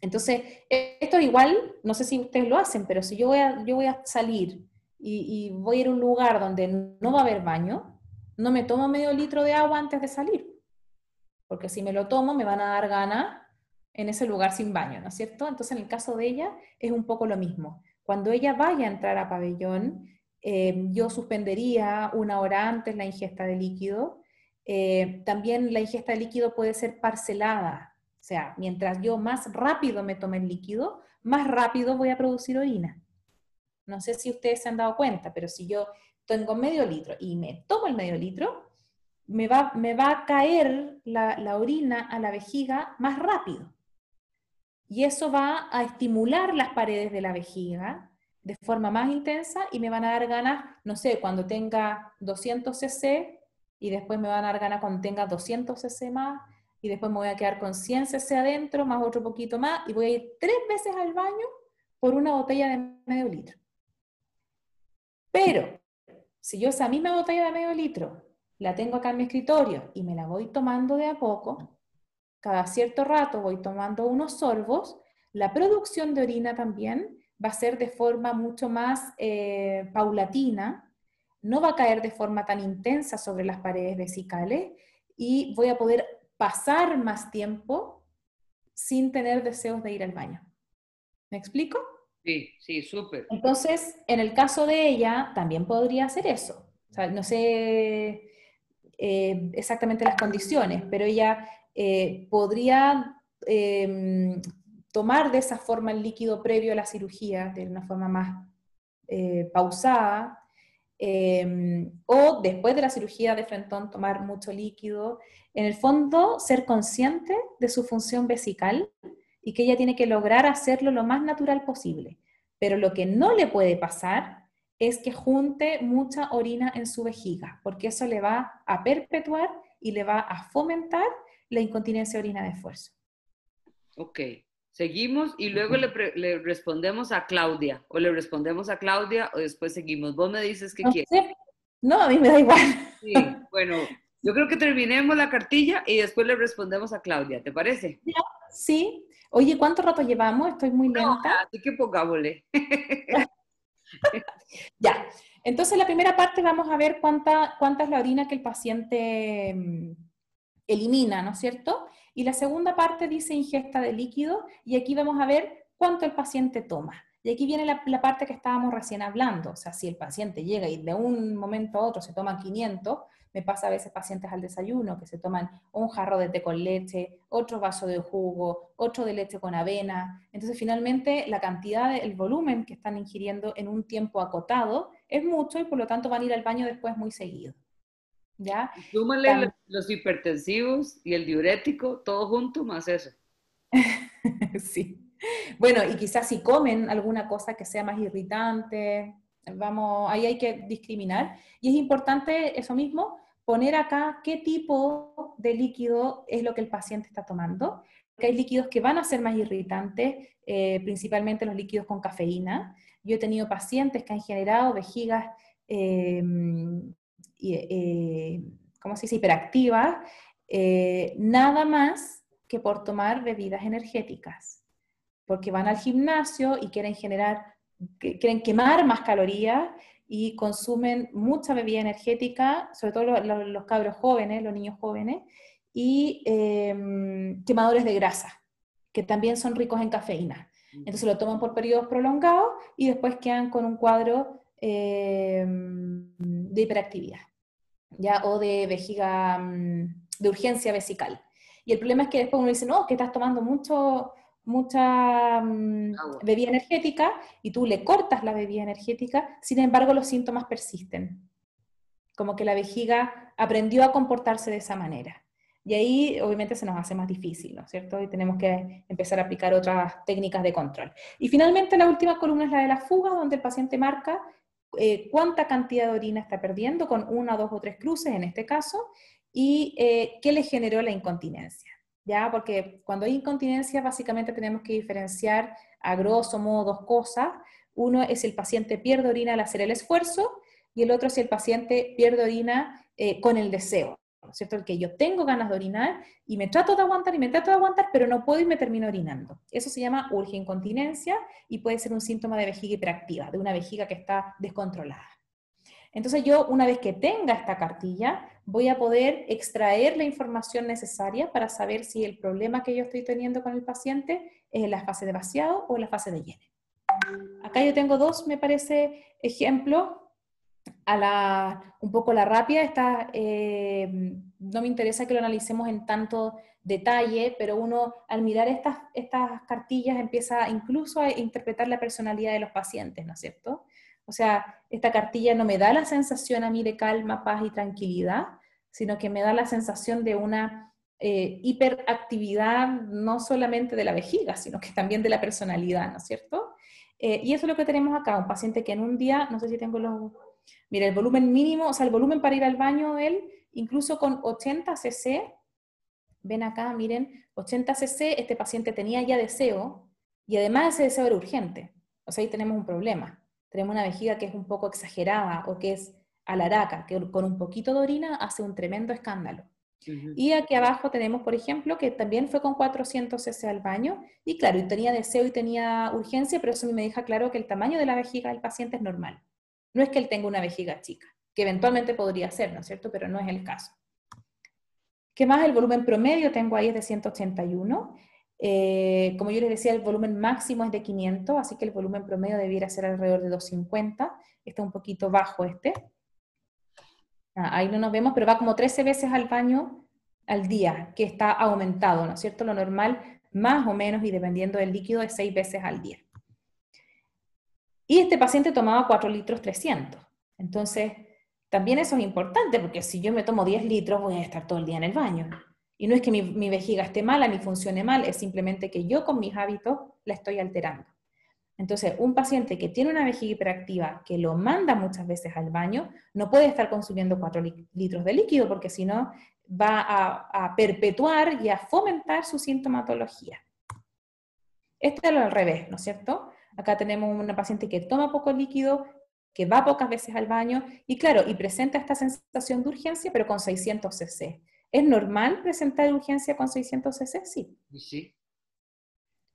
S2: Entonces, esto igual, no sé si ustedes lo hacen, pero si yo voy a, yo voy a salir y, voy a ir a un lugar donde no va a haber baño, no me tomo medio litro de agua antes de salir. Porque si me lo tomo, me van a dar ganas en ese lugar sin baño, ¿no es cierto? Entonces, en el caso de ella, es un poco lo mismo. Cuando ella vaya a entrar a pabellón, eh, yo suspendería una hora antes la ingesta de líquido. Eh, también la ingesta de líquido puede ser parcelada, o sea, mientras yo más rápido me tome el líquido, más rápido voy a producir orina. No sé si ustedes se han dado cuenta, pero si yo tengo medio litro y me tomo el medio litro, me va, a caer la orina a la vejiga más rápido. Y eso va a estimular las paredes de la vejiga, de forma más intensa y me van a dar ganas, no sé, cuando tenga 200 cc y después me van a dar ganas cuando tenga 200 cc más y después me voy a quedar con 100 cc adentro, más otro poquito más y voy a ir tres veces al baño por una botella de medio litro. Pero si yo esa misma botella de medio litro la tengo acá en mi escritorio y me la voy tomando de a poco, cada cierto rato voy tomando unos sorbos, la producción de orina también va a ser de forma mucho más eh, paulatina, no va a caer de forma tan intensa sobre las paredes vesicales y voy a poder pasar más tiempo sin tener deseos de ir al baño. ¿Me explico?
S1: Sí, sí, súper.
S2: Entonces, en el caso de ella, también podría hacer eso. O sea, no sé eh, exactamente las condiciones, pero ella eh, podría em, tomar de esa forma el líquido previo a la cirugía, de una forma más eh, pausada, em, o después de la cirugía de frentón tomar mucho líquido. En el fondo, ser consciente de su función vesical y que ella tiene que lograr hacerlo lo más natural posible. Pero lo que no le puede pasar es que junte mucha orina en su vejiga, porque eso le va a perpetuar y le va a fomentar la incontinencia orina de esfuerzo.
S1: Ok. Seguimos y luego le, respondemos a Claudia, o le respondemos a Claudia, o después seguimos. Vos me dices qué quieres.
S2: No, a mí me da igual.
S1: Sí, bueno, yo creo que terminemos la cartilla y después le respondemos a Claudia, ¿te parece?
S2: Sí. Oye, ¿cuánto rato llevamos? Estoy muy lenta.
S1: así que pongámosle.
S2: ya. Entonces, la primera parte vamos a ver cuánta, cuánta es la orina que el paciente mm, elimina, ¿no es cierto? Y la segunda parte dice ingesta de líquido y aquí vamos a ver cuánto el paciente toma. Y aquí viene la, parte que estábamos recién hablando, o sea, si el paciente llega y de un momento a otro se toma 500, me pasa a veces pacientes al desayuno que se toman un jarro de té con leche, otro vaso de jugo, otro de leche con avena. Entonces, finalmente, la cantidad, el volumen que están ingiriendo en un tiempo acotado es mucho y por lo tanto van a ir al baño después muy seguido. ¿Ya?
S1: Súmale los hipertensivos y el diurético, todo junto, más eso.
S2: sí. Bueno, y quizás si comen alguna cosa que sea más irritante, vamos, ahí hay que discriminar. Y es importante eso mismo, poner acá qué tipo de líquido es lo que el paciente está tomando. Porque hay líquidos que van a ser más irritantes, eh, principalmente los líquidos con cafeína. Yo he tenido pacientes que han generado vejigas eh, eh, ¿cómo se dice?, hiperactivas, eh, nada más que por tomar bebidas energéticas, porque van al gimnasio y quieren generar, quieren quemar más calorías y consumen mucha bebida energética, sobre todo los, cabros jóvenes, los niños jóvenes, y em, quemadores de grasa, que también son ricos en cafeína. Entonces lo toman por periodos prolongados y después quedan con un cuadro em, de hiperactividad, ¿ya? O de vejiga, mm, de urgencia vesical. Y el problema es que después uno dice, no, que estás tomando mucho, mucha mm, bebida energética y tú le cortas la bebida energética, sin embargo los síntomas persisten. Como que la vejiga aprendió a comportarse de esa manera. Y ahí obviamente se nos hace más difícil, ¿no es cierto? Y tenemos que empezar a aplicar otras técnicas de control. Y finalmente la última columna es la de la fuga, donde el paciente marca eh, cuánta cantidad de orina está perdiendo, con una, dos o tres cruces en este caso, y eh, qué le generó la incontinencia. ¿Ya? Porque cuando hay incontinencia básicamente tenemos que diferenciar a grosso modo dos cosas. Uno es si el paciente pierde orina al hacer el esfuerzo y el otro es si el paciente pierde orina eh, con el deseo. ¿No es cierto? El que yo tengo ganas de orinar y me trato de aguantar y me trato de aguantar, pero no puedo y me termino orinando. Eso se llama urge incontinencia y puede ser un síntoma de vejiga hiperactiva, de una vejiga que está descontrolada. Entonces yo, una vez que tenga esta cartilla, voy a poder extraer la información necesaria para saber si el problema que yo estoy teniendo con el paciente es en la fase de vaciado o en la fase de lleno. Acá yo tengo dos, me parece, ejemplos a la, un poco la rápida, está, eh, no me interesa que lo analicemos en tanto detalle, pero uno al mirar estas, estas cartillas empieza incluso a interpretar la personalidad de los pacientes, ¿no es cierto? O sea, esta cartilla no me da la sensación a mí de calma, paz y tranquilidad, sino que me da la sensación de una eh, hiperactividad no solamente de la vejiga, sino que también de la personalidad, ¿no es cierto? Eh, y eso es lo que tenemos acá, un paciente que en un día, no sé si tengo los Mira, el volumen mínimo, o sea, el volumen para ir al baño de él, incluso con 80 cc, ven acá, miren, 80 cc, este paciente tenía ya deseo, y además ese deseo era urgente. O sea, ahí tenemos un problema. Tenemos una vejiga que es un poco exagerada o que es alaraca, que con un poquito de orina hace un tremendo escándalo. Y aquí abajo tenemos, por ejemplo, que también fue con 400 cc al baño, y claro, y tenía deseo y tenía urgencia, pero eso me deja claro que el tamaño de la vejiga del paciente es normal. No es que él tenga una vejiga chica, que eventualmente podría ser, ¿no es cierto? Pero no es el caso. ¿Qué más? El volumen promedio tengo ahí es de 181. Eh, como yo les decía, el volumen máximo es de 500, así que el volumen promedio debiera ser alrededor de 250. Está un poquito bajo este. Ah, ahí no nos vemos, pero va como 13 veces al baño al día, que está aumentado, ¿no es cierto? Lo normal, más o menos, y dependiendo del líquido, es 6 veces al día. Y este paciente tomaba 4 litros 300. Entonces, también eso es importante, porque si yo me tomo 10 litros, voy a estar todo el día en el baño. Y no es que mi, vejiga esté mala ni funcione mal, es simplemente que yo con mis hábitos la estoy alterando. Entonces, un paciente que tiene una vejiga hiperactiva, que lo manda muchas veces al baño, no puede estar consumiendo 4 litros de líquido, porque si no, va a, a, perpetuar y a fomentar su sintomatología. Este es lo al revés, ¿no es cierto? Acá tenemos una paciente que toma poco líquido, que va pocas veces al baño y claro, y presenta esta sensación de urgencia, pero con 600 cc. ¿Es normal presentar urgencia con 600 cc? Sí. Sí.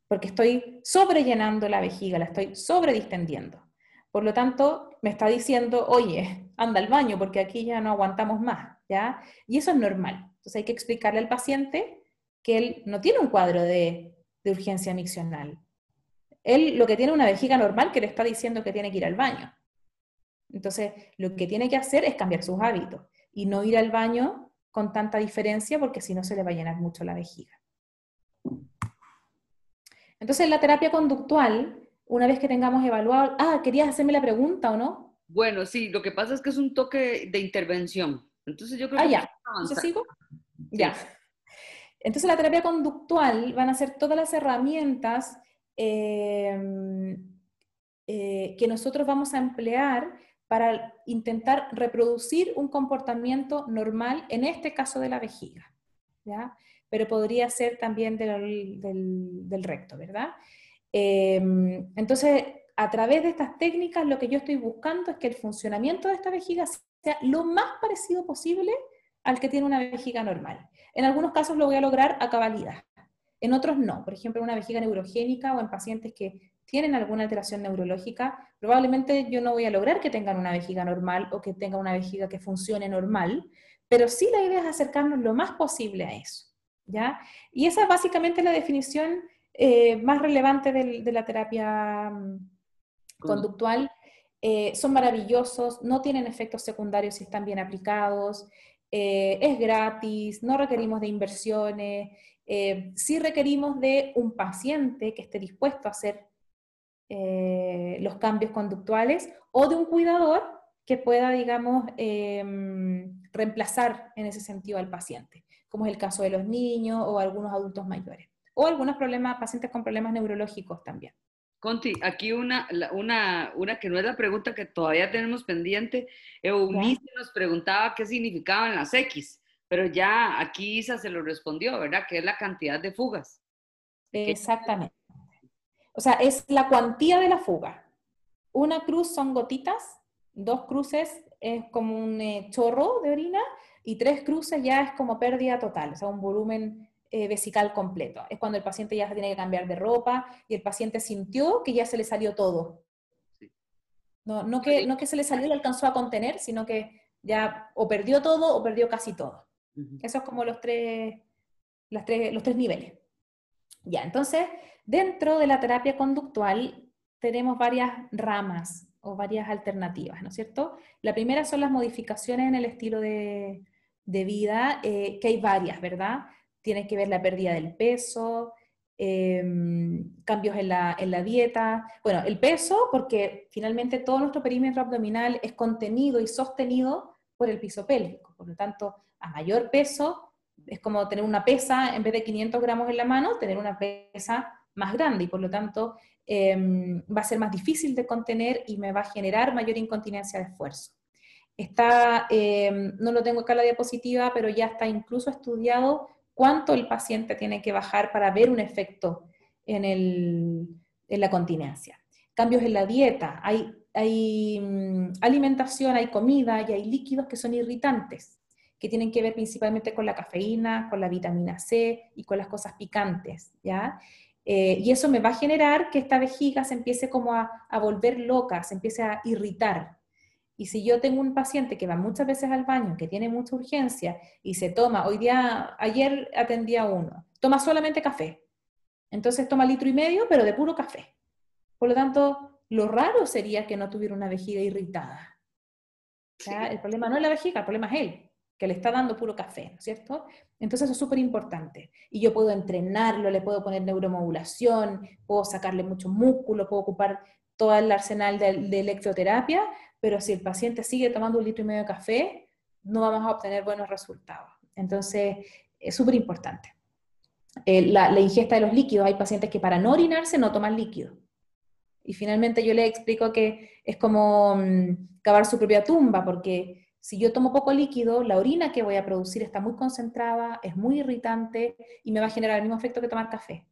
S2: Porque estoy sobrellenando la vejiga, la estoy sobredistendiendo. Por lo tanto, me está diciendo, oye, anda al baño porque aquí ya no aguantamos más, ¿ya? Y eso es normal. Entonces hay que explicarle al paciente que él no tiene un cuadro de, de urgencia miccional. Él lo que tiene es una vejiga normal que le está diciendo que tiene que ir al baño. Entonces, lo que tiene que hacer es cambiar sus hábitos y no ir al baño con tanta diferencia porque si no se le va a llenar mucho la vejiga. Entonces, la terapia conductual, una vez que tengamos evaluado, ah, querías hacerme la pregunta o no?
S1: Bueno, sí, lo que pasa es que es un toque de intervención. Entonces, yo creo
S2: ah,
S1: que...
S2: ya. sigo? Ya. Entonces, la terapia conductual van a ser todas las herramientas Em, eh, que nosotros vamos a emplear para intentar reproducir un comportamiento normal, en este caso de la vejiga, ¿ya? pero podría ser también del, recto, ¿verdad? Em, entonces, a través de estas técnicas, lo que yo estoy buscando es que el funcionamiento de esta vejiga sea lo más parecido posible al que tiene una vejiga normal. En algunos casos lo voy a lograr a cabalidad, en otros no, por ejemplo, una vejiga neurogénica o en pacientes que tienen alguna alteración neurológica, probablemente yo no voy a lograr que tengan una vejiga normal o que tengan una vejiga que funcione normal, pero sí la idea es acercarnos lo más posible a eso. ¿ya? Y esa es básicamente la definición eh, más relevante de, la terapia mm, conductual. eh, son maravillosos, no tienen efectos secundarios si están bien aplicados, eh, es gratis, no requerimos de inversiones, eh, sí requerimos de un paciente que esté dispuesto a hacer los cambios conductuales o de un cuidador que pueda, digamos, em, reemplazar en ese sentido al paciente, como es el caso de los niños o algunos adultos mayores, o algunos problemas, pacientes con problemas neurológicos también.
S1: Conti, aquí una, una, una que no es la pregunta que todavía tenemos pendiente. Eunice nos preguntaba qué significaban las X, pero ya aquí Isa se lo respondió, ¿verdad? Que es la cantidad de fugas.
S2: Exactamente. O sea, es la cuantía de la fuga. Una cruz son gotitas, dos cruces es como un eh, chorro de orina y tres cruces ya es como pérdida total, o sea, un volumen eh, vesical completo. Es cuando el paciente ya se tiene que cambiar de ropa y el paciente sintió que ya se le salió todo. No, no, que, no que se le salió y le alcanzó a contener, sino que ya o perdió todo o perdió casi todo. Esos es como los tres, tres, los tres niveles. Ya, entonces, dentro de la terapia conductual tenemos varias ramas o varias alternativas, ¿no es cierto? La primera son las modificaciones en el estilo de, de vida, eh, que hay varias, ¿verdad? tiene que ver la pérdida del peso, em, cambios en la, en la, dieta. Bueno, el peso, porque finalmente todo nuestro perímetro abdominal es contenido y sostenido por el piso pélvico. Por lo tanto, a mayor peso, es como tener una pesa, en vez de 500 gramos en la mano, tener una pesa más grande y por lo tanto em, va a ser más difícil de contener y me va a generar mayor incontinencia de esfuerzo. Está, em, no lo tengo acá en la diapositiva, pero ya está incluso estudiado cuánto el paciente tiene que bajar para ver un efecto en, la continencia. Cambios en la dieta, hay, hay mm, alimentación, hay comida y hay líquidos que son irritantes, que tienen que ver principalmente con la cafeína, con la vitamina C y con las cosas picantes, ¿ya? Eh, y eso me va a generar que esta vejiga se empiece como a, a volver loca, se empiece a irritar, y si yo tengo un paciente que va muchas veces al baño, que tiene mucha urgencia y se toma, hoy día, ayer atendía a uno, toma solamente café. Entonces toma litro y medio, pero de puro café. Por lo tanto, lo raro sería que no tuviera una vejiga irritada. El problema no es la vejiga, el problema es él, que le está dando puro café, ¿no es cierto? Entonces eso es súper importante. Y yo puedo entrenarlo, le puedo poner neuromodulación, puedo sacarle mucho músculo, puedo ocupar todo el arsenal de, de electroterapia, pero si el paciente sigue tomando un litro y medio de café, no vamos a obtener buenos resultados. Entonces, es súper importante. Eh, la, ingesta de los líquidos, hay pacientes que para no orinarse no toman líquido. Y finalmente yo le explico que es como mm, cavar su propia tumba, porque si yo tomo poco líquido, la orina que voy a producir está muy concentrada, es muy irritante y me va a generar el mismo efecto que tomar café.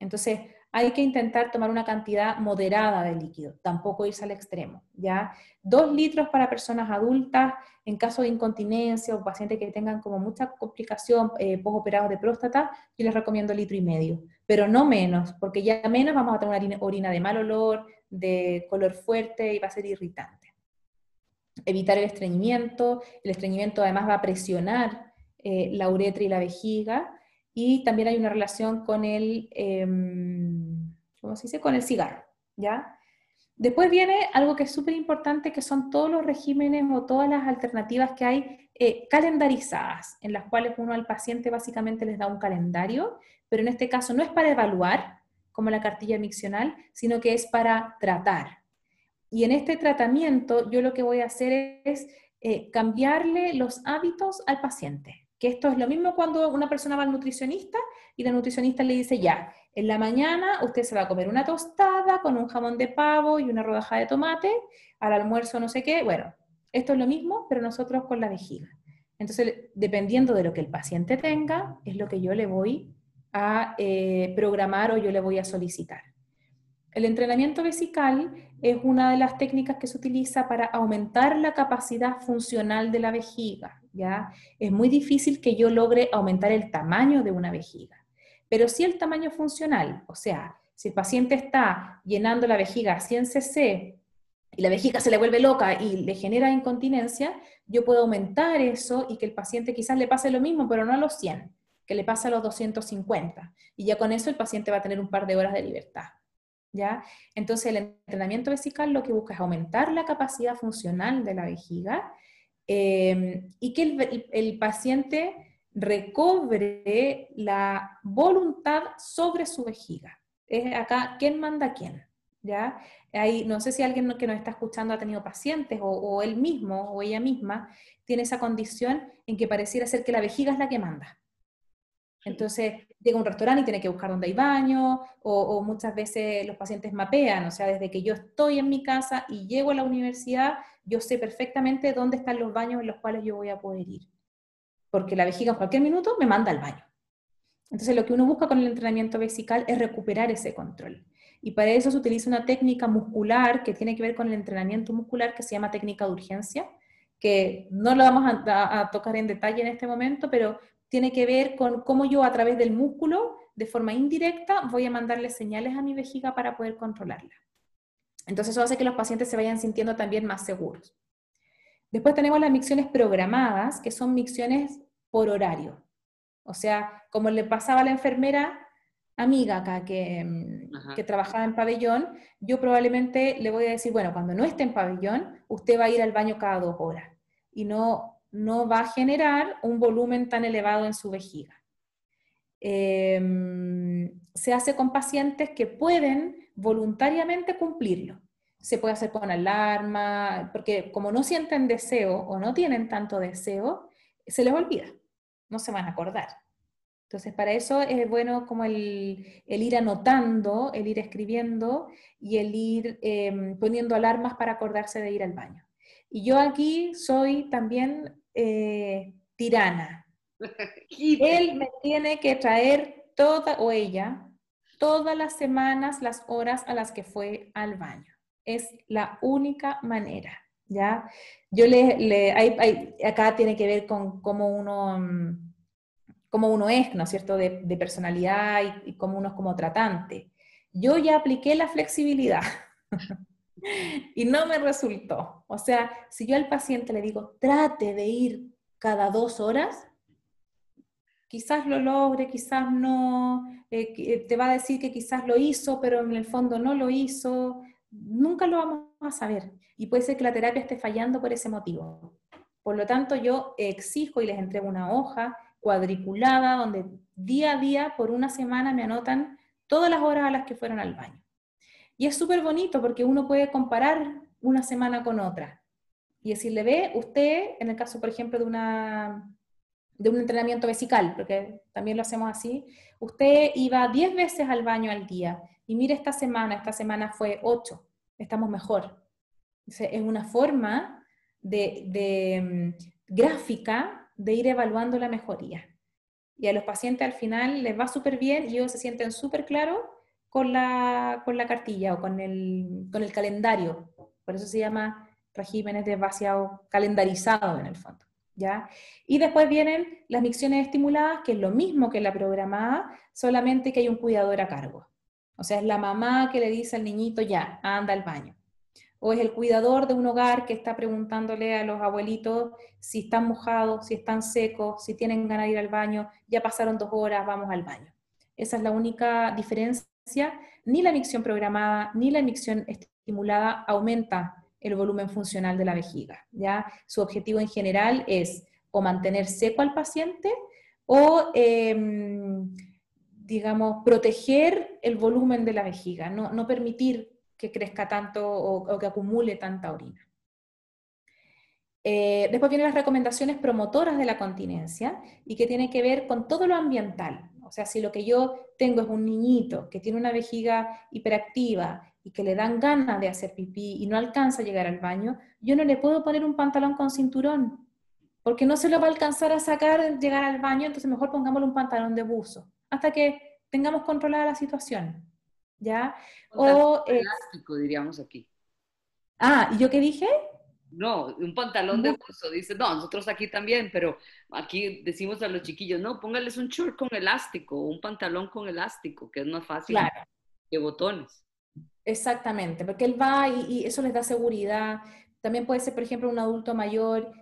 S2: Entonces, hay que intentar tomar una cantidad moderada de líquido, tampoco irse al extremo, ¿ya? Dos litros para personas adultas, en caso de incontinencia o pacientes que tengan como mucha complicación eh, operados de próstata, yo les recomiendo litro y medio, pero no menos, porque ya menos vamos a tener una orina de mal olor, de color fuerte y va a ser irritante. Evitar el estreñimiento, el estreñimiento además va a presionar eh, la uretra y la vejiga, y también hay una relación con el, em, ¿cómo se dice? Con el cigarro, ¿ya? Después viene algo que es súper importante, que son todos los regímenes o todas las alternativas que hay eh, calendarizadas, en las cuales uno al paciente básicamente les da un calendario, pero en este caso no es para evaluar, como la cartilla miccional, sino que es para tratar. Y en este tratamiento yo lo que voy a hacer es eh, cambiarle los hábitos al paciente que esto es lo mismo cuando una persona va al nutricionista y la nutricionista le dice, ya, en la mañana usted se va a comer una tostada con un jamón de pavo y una rodaja de tomate, al almuerzo no sé qué, bueno, esto es lo mismo, pero nosotros con la vejiga. Entonces, dependiendo de lo que el paciente tenga, es lo que yo le voy a eh, programar o yo le voy a solicitar. El entrenamiento vesical es una de las técnicas que se utiliza para aumentar la capacidad funcional de la vejiga. ¿ya? Es muy difícil que yo logre aumentar el tamaño de una vejiga, pero sí el tamaño funcional, o sea, si el paciente está llenando la vejiga a 100 cc y la vejiga se le vuelve loca y le genera incontinencia, yo puedo aumentar eso y que el paciente quizás le pase lo mismo, pero no a los 100, que le pase a los 250. Y ya con eso el paciente va a tener un par de horas de libertad. ¿Ya? Entonces el entrenamiento vesical lo que busca es aumentar la capacidad funcional de la vejiga eh, y que el, el paciente recobre la voluntad sobre su vejiga. Es acá, ¿quién manda a quién? ¿Ya? Ahí, no sé si alguien que nos está escuchando ha tenido pacientes o, o, él mismo o ella misma tiene esa condición en que pareciera ser que la vejiga es la que manda. Entonces llega a un restaurante y tiene que buscar dónde hay baño, o, muchas veces los pacientes mapean, o sea, desde que yo estoy en mi casa y llego a la universidad, yo sé perfectamente dónde están los baños en los cuales yo voy a poder ir. Porque la vejiga en cualquier minuto me manda al baño. Entonces lo que uno busca con el entrenamiento vesical es recuperar ese control. Y para eso se utiliza una técnica muscular que tiene que ver con el entrenamiento muscular que se llama técnica de urgencia, que no lo vamos a, a, tocar en detalle en este momento, pero tiene que ver con cómo yo a través del músculo, de forma indirecta, voy a mandarle señales a mi vejiga para poder controlarla. Entonces eso hace que los pacientes se vayan sintiendo también más seguros. Después tenemos las micciones programadas, que son micciones por horario. O sea, como le pasaba a la enfermera amiga acá que, mm, que, trabajaba en pabellón, yo probablemente le voy a decir, bueno, cuando no esté en pabellón, usted va a ir al baño cada dos horas y no, no va a generar un volumen tan elevado en su vejiga. Eh, se hace con pacientes que pueden voluntariamente cumplirlo. Se puede hacer con alarma, porque como no sienten deseo o no tienen tanto deseo, se les olvida, no se van a acordar. Entonces, para eso es bueno como el, ir anotando, el ir escribiendo y el ir eh, poniendo alarmas para acordarse de ir al baño. Y yo aquí soy también eh, tirana. Él me tiene que traer toda, o ella, todas las semanas las horas a las que fue al baño. Es la única manera, ¿ya? Yo le, le hay, hay, acá tiene que ver con cómo uno mm, cómo uno es, ¿no es cierto?, de, de personalidad y, y, cómo uno es como tratante. Yo ya apliqué la flexibilidad y no me resultó. O sea, si yo al paciente le digo, trate de ir cada dos horas, quizás lo logre, quizás no, eh, te va a decir que quizás lo hizo, pero en el fondo no lo hizo, nunca lo vamos a saber. Y puede ser que la terapia esté fallando por ese motivo. Por lo tanto, yo exijo y les entrego una hoja cuadriculada, donde día a día, por una semana, me anotan todas las horas a las que fueron al baño. Y es súper bonito porque uno puede comparar una semana con otra y decirle, ve, usted, en el caso, por ejemplo, de, una, de un entrenamiento vesical, porque también lo hacemos así, usted iba 10 veces al baño al día y mire esta semana, esta semana fue 8, estamos mejor. es una forma de, de mm, gráfica de ir evaluando la mejoría. Y a los pacientes al final les va súper bien y ellos se sienten súper claros con la, con la cartilla o con el, con el calendario. Por eso se llama regímenes de vaciado calendarizado en el fondo. ¿ya? Y después vienen las micciones estimuladas, que es lo mismo que la programada, solamente que hay un cuidador a cargo. O sea, es la mamá que le dice al niñito, ya, anda al baño o es el cuidador de un hogar que está preguntándole a los abuelitos si están mojados, si están secos, si tienen ganas de ir al baño, ya pasaron dos horas, vamos al baño. Esa es la única diferencia. Ni la micción programada ni la micción estimulada aumenta el volumen funcional de la vejiga. ¿ya? Su objetivo en general es o mantener seco al paciente o, eh, digamos, proteger el volumen de la vejiga, no, no permitir que crezca tanto o que acumule tanta orina. Eh, después vienen las recomendaciones promotoras de la continencia y que tiene que ver con todo lo ambiental. O sea, si lo que yo tengo es un niñito que tiene una vejiga hiperactiva y que le dan ganas de hacer pipí y no alcanza a llegar al baño, yo no le puedo poner un pantalón con cinturón, porque no se lo va a alcanzar a sacar, llegar al baño, entonces mejor pongámosle un pantalón de buzo, hasta que tengamos controlada la situación. ¿ya?
S1: O, elástico, diríamos aquí.
S2: Ah, ¿y yo qué dije?
S1: No, un pantalón de buzo, dice, no, nosotros aquí también, pero aquí decimos a los chiquillos, no, póngales un short con elástico, un pantalón con elástico, que es más fácil que botones.
S2: Exactamente, porque él va y, y, eso les da seguridad. También puede ser, por ejemplo, un adulto mayor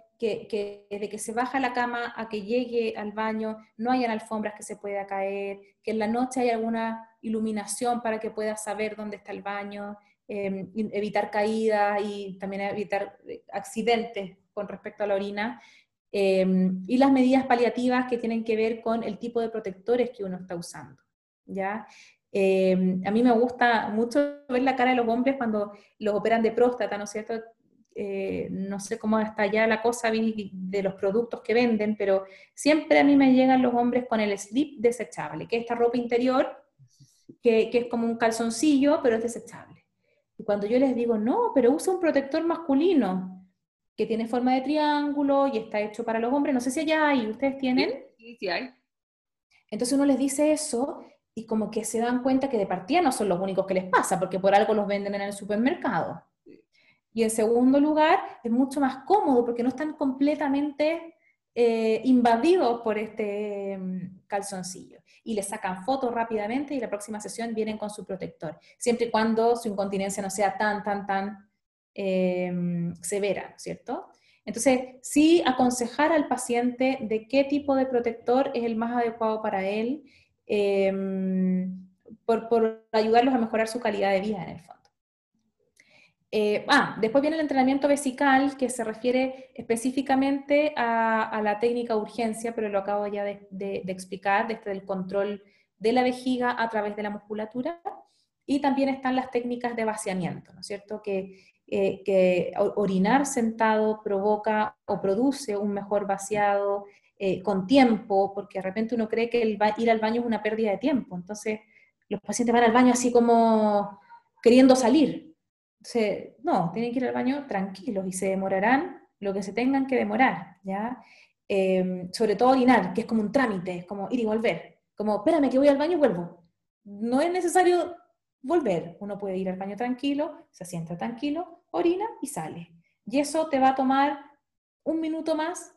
S2: que, desde que se baja la cama a que llegue al baño no hayan alfombras que se pueda caer, que en la noche hay alguna iluminación para que pueda saber dónde está el baño, em, evitar caídas y también evitar eh, accidentes con respecto a la orina. Em, y las medidas paliativas que tienen que ver con el tipo de protectores que uno está usando. ¿ya? Em, a mí me gusta mucho ver la cara de los hombres cuando los operan de próstata, ¿no es cierto? Eh, no sé cómo está ya la cosa de los productos que venden, pero siempre a mí me llegan los hombres con el slip desechable, que es esta ropa interior, que, es como un calzoncillo, pero es desechable. Y cuando yo les digo, no, pero usa un protector masculino, que tiene forma de triángulo y está hecho para los hombres, no sé si allá hay, ¿ustedes tienen?
S1: Sí, sí hay.
S2: Entonces uno les dice eso y como que se dan cuenta que de partida no son los únicos que les pasa, porque por algo los venden en el supermercado. Y en segundo lugar, es mucho más cómodo porque no están completamente eh, invadidos por este mm, calzoncillo. Y le sacan fotos rápidamente y la próxima sesión vienen con su protector, siempre y cuando su incontinencia no sea tan, tan, tan em, severa, ¿cierto? Entonces, sí aconsejar al paciente de qué tipo de protector es el más adecuado para él, em, por, por ayudarlos a mejorar su calidad de vida en el fondo. Eh, ah, después viene el entrenamiento vesical, que se refiere específicamente a, la técnica urgencia, pero lo acabo ya de, explicar, desde el control de la vejiga a través de la musculatura. Y también están las técnicas de vaciamiento, ¿no es cierto? Que, eh, orinar sentado provoca o produce un mejor vaciado eh, con tiempo, porque de repente uno cree que ir al baño es una pérdida de tiempo. Entonces, los pacientes van al baño así como queriendo salir, no, tienen que ir al baño tranquilos y se demorarán lo que se tengan que demorar, ¿ya? Em, sobre todo orinar, que es como un trámite, es como ir y volver, como, espérame que voy al baño y vuelvo. No es necesario volver, uno puede ir al baño tranquilo, se sienta tranquilo, orina y sale. Y eso te va a tomar un minuto más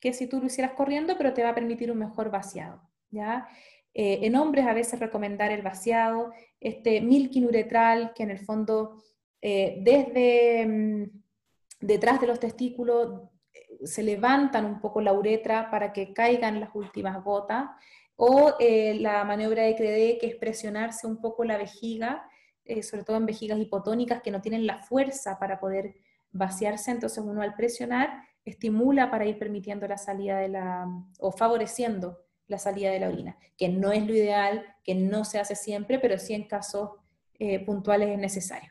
S2: que si tú lo hicieras corriendo, pero te va a permitir un mejor vaciado, ¿ya? Eh, en hombres a veces recomendar el vaciado, este milquinuretral, que en el fondo eh, desde mm, detrás de los testículos eh, se levantan un poco la uretra para que caigan las últimas gotas, o eh, la maniobra de Credé, que es presionarse un poco la vejiga, sobre todo en vejigas hipotónicas que no tienen la fuerza para poder vaciarse, entonces uno al presionar estimula para ir permitiendo la salida de la, o favoreciendo la salida de la orina, que no es lo ideal, que no se hace siempre, pero sí en casos puntuales es necesario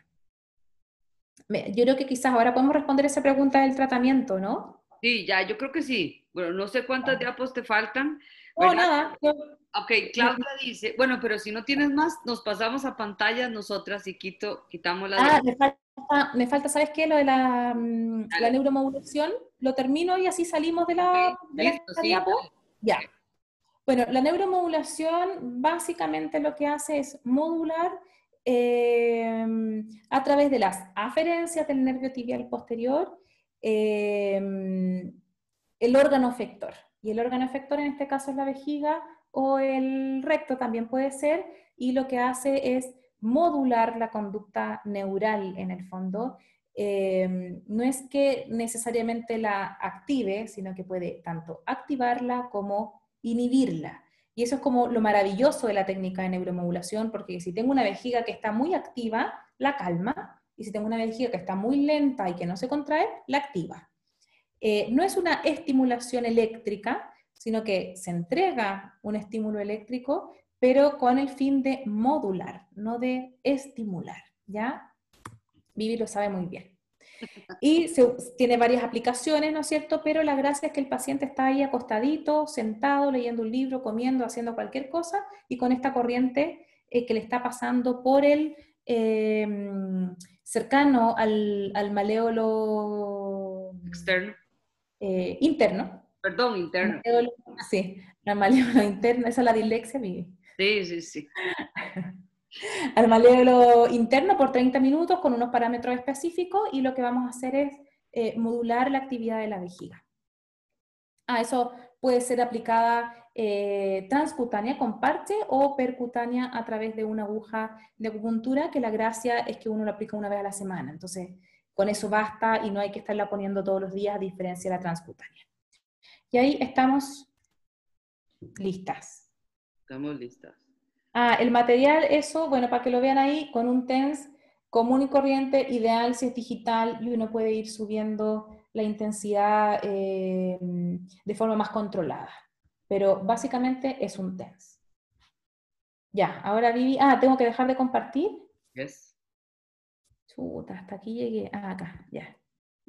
S2: yo creo que quizás ahora podemos responder esa pregunta del tratamiento, ¿no?
S1: Sí, ya, yo creo que sí. Bueno, no sé cuántas diapos te faltan.
S2: No, nada.
S1: Ok, Claudia dice, bueno, pero si no tienes más, nos pasamos a pantalla nosotras y quito, quitamos la...
S2: Ah, me falta, me falta, ¿sabes qué? Lo de la, mm, la neuromodulación, lo termino y así salimos de la, diapo. Ya. Bueno, la neuromodulación básicamente lo que hace es modular Em, a través de las aferencias del nervio tibial posterior, em, el órgano efector. Y el órgano efector en este caso es la vejiga o el recto también puede ser, y lo que hace es modular la conducta neural en el fondo. Em, no es que necesariamente la active, sino que puede tanto activarla como inhibirla. Y eso es como lo maravilloso de la técnica de neuromodulación, porque si tengo una vejiga que está muy activa, la calma, y si tengo una vejiga que está muy lenta y que no se contrae, la activa. Eh, no es una estimulación eléctrica, sino que se entrega un estímulo eléctrico, pero con el fin de modular, no de estimular, ¿ya? Vivi lo sabe muy bien. Y tiene varias aplicaciones, ¿no es cierto? Pero la gracia es que el paciente está ahí acostadito, sentado, leyendo un libro, comiendo, haciendo cualquier cosa, y con esta corriente eh, que le está pasando por el em, cercano al, al, maleolo
S1: externo.
S2: Eh, interno.
S1: Perdón, interno.
S2: sí, al maleolo interno, esa es la dilexia, Vivi.
S1: Sí, sí, sí.
S2: al maleolo interno por 30 minutos con unos parámetros específicos y lo que vamos a hacer es eh, modular la actividad de la vejiga. Ah, eso puede ser aplicada eh, transcutánea con parche o percutánea a través de una aguja de acupuntura, que la gracia es que uno lo aplica una vez a la semana. Entonces, con eso basta y no hay que estarla poniendo todos los días a diferencia de la transcutánea. Y ahí estamos listas.
S1: Estamos listas.
S2: Ah, el material, eso, bueno, para que lo vean ahí, con un TENS común y corriente, ideal si es digital y uno puede ir subiendo la intensidad eh, de forma más controlada. Pero básicamente es un TENS. Ya, ahora Vivi, ah, tengo que dejar de compartir.
S1: Yes.
S2: Chuta, hasta aquí llegué. Ah, acá, ya.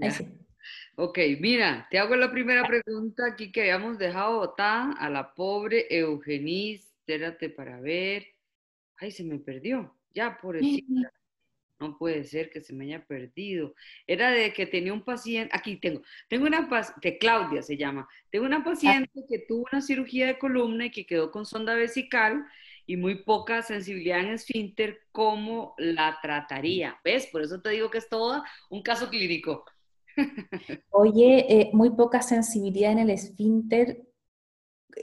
S2: Ahí sí.
S1: Ok, mira, te hago la primera pregunta aquí que habíamos dejado botada a la pobre Eugenice. Espérate para ver. Ay, se me perdió. Ya, por el No puede ser que se me haya perdido. Era de que tenía un paciente, aquí tengo, tengo una paciente, Claudia se llama, tengo una paciente que tuvo una cirugía de columna y que quedó con sonda vesical y muy poca sensibilidad en esfínter, ¿cómo la trataría? ¿Ves? Por eso te digo que es todo un caso clínico.
S2: Oye, eh, muy poca sensibilidad en el esfínter,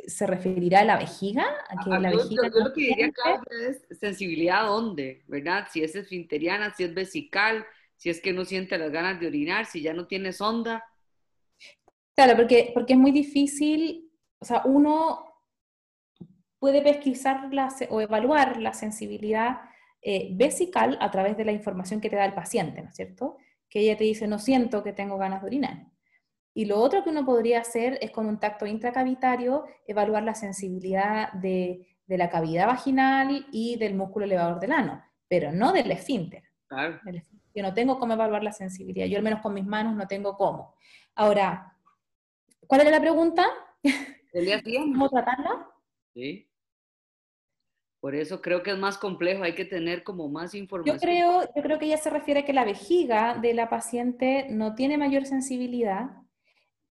S2: ¿se referirá a la vejiga? ¿A
S1: que la vejiga yo, lo que diría acá es sensibilidad a dónde, ¿verdad? Si es esfinteriana, si es vesical, si es que no siente las ganas de orinar, si ya no tiene sonda.
S2: Claro, porque, porque es muy difícil, o sea, uno puede pesquisar o evaluar la sensibilidad eh, vesical a través de la información que te da el paciente, ¿no es cierto? que ella te dice, no siento que tengo ganas de orinar. Y lo otro que uno podría hacer es con un tacto intracavitario evaluar la sensibilidad de, la cavidad vaginal y del músculo elevador del ano, pero no del esfínter. Yo no tengo cómo evaluar la sensibilidad, yo al menos con mis manos no tengo cómo. Ahora, ¿cuál era la pregunta?
S1: ¿Cómo
S2: tratarla?
S1: Sí. Por eso creo que es más complejo, hay que tener como más información.
S2: Yo creo, yo creo que ella se refiere a que la vejiga de la paciente no tiene mayor sensibilidad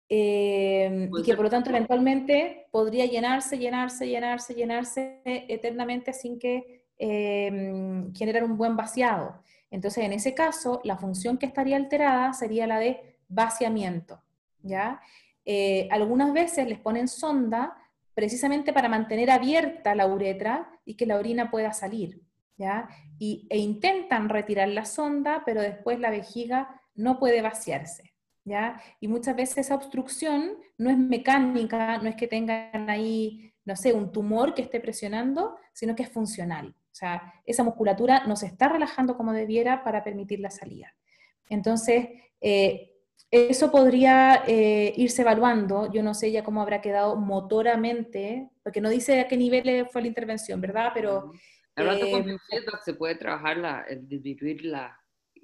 S2: eh, y que por lo tanto eventualmente podría llenarse, llenarse, llenarse, llenarse eternamente sin que eh, generar un buen vaciado. Entonces, en ese caso, la función que estaría alterada sería la de vaciamiento. ¿ya? Eh, algunas veces les ponen sonda precisamente para mantener abierta la uretra y que la orina pueda salir, ¿ya? Y, e intentan retirar la sonda, pero después la vejiga no puede vaciarse, ¿ya? Y muchas veces esa obstrucción no es mecánica, no es que tengan ahí, no sé, un tumor que esté presionando, sino que es funcional. O sea, esa musculatura no se está relajando como debiera para permitir la salida. Entonces, eh, eso podría eh, irse evaluando, yo no sé ya cómo habrá quedado motoramente, porque no dice a qué nivel fue la intervención, ¿verdad? Pero...
S1: Hablando eh, se puede trabajar la, el disminuir la,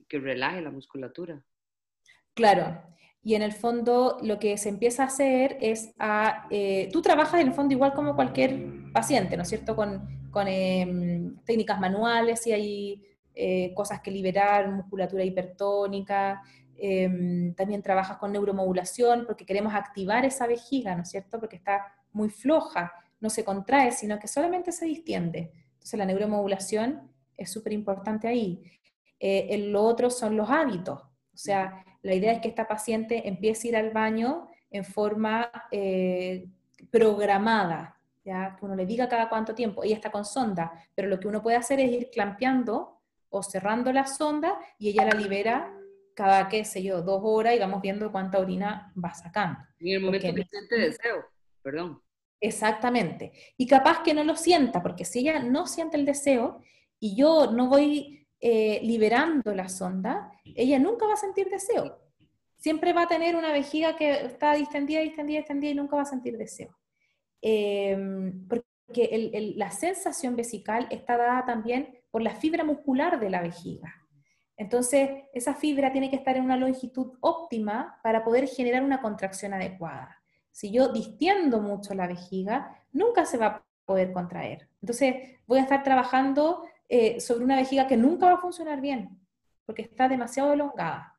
S1: que relaje la musculatura.
S2: Claro, y en el fondo lo que se empieza a hacer es a... Eh, tú trabajas en el fondo igual como cualquier paciente, ¿no es cierto? Con, con em, técnicas manuales y hay cosas que liberar, musculatura hipertónica, Em, también trabajas con neuromodulación porque queremos activar esa vejiga, ¿no es cierto? Porque está muy floja, no se contrae, sino que solamente se distiende. Entonces la neuromodulación es súper importante ahí. Eh, lo otro son los hábitos. O sea, la idea es que esta paciente empiece a ir al baño en forma eh, programada, ¿ya? que uno le diga cada cuánto tiempo, ella está con sonda, pero lo que uno puede hacer es ir clampeando o cerrando la sonda y ella la libera cada, qué sé yo, dos horas y vamos viendo cuánta orina va sacando.
S1: Y en el momento que siente deseo, perdón.
S2: Exactamente. Y capaz que no lo sienta, porque si ella no siente el deseo y yo no voy eh, liberando la sonda, ella nunca va a sentir deseo. Siempre va a tener una vejiga que está distendida, distendida, distendida y nunca va a sentir deseo. Em, porque la sensación vesical está dada también por la fibra muscular de la vejiga. Entonces, esa fibra tiene que estar en una longitud óptima para poder generar una contracción adecuada. Si yo distiendo mucho la vejiga, nunca se va a poder contraer. Entonces, voy a estar trabajando eh, sobre una vejiga que nunca va a funcionar bien, porque está demasiado elongada.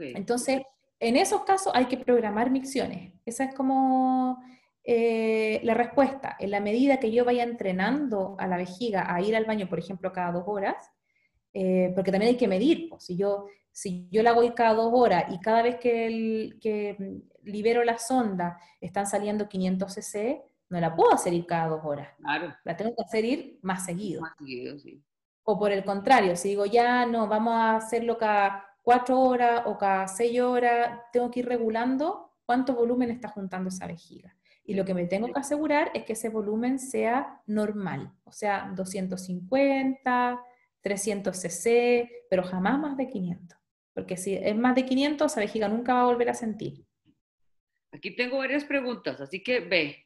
S2: Entonces, en esos casos hay que programar micciones. Esa es como eh, la respuesta. En la medida que yo vaya entrenando a la vejiga a ir al baño, por ejemplo, cada dos horas, eh, porque también hay que medir. Pues, si, yo, si yo la voy cada dos horas y cada vez que, el, que libero la sonda están saliendo 500 cc, no la puedo hacer ir cada dos horas.
S1: Claro.
S2: La tengo que hacer ir más seguido.
S1: Más seguido, sí.
S2: O por el contrario, si digo, ya no, vamos a hacerlo cada cuatro horas o cada seis horas, tengo que ir regulando cuánto volumen está juntando esa vejiga. Y lo que me tengo que asegurar es que ese volumen sea normal, o sea, 250, 300 cc, pero jamás más de 500. Porque si es más de 500, esa vejiga nunca va a volver a sentir.
S1: Aquí tengo varias preguntas, así que ve.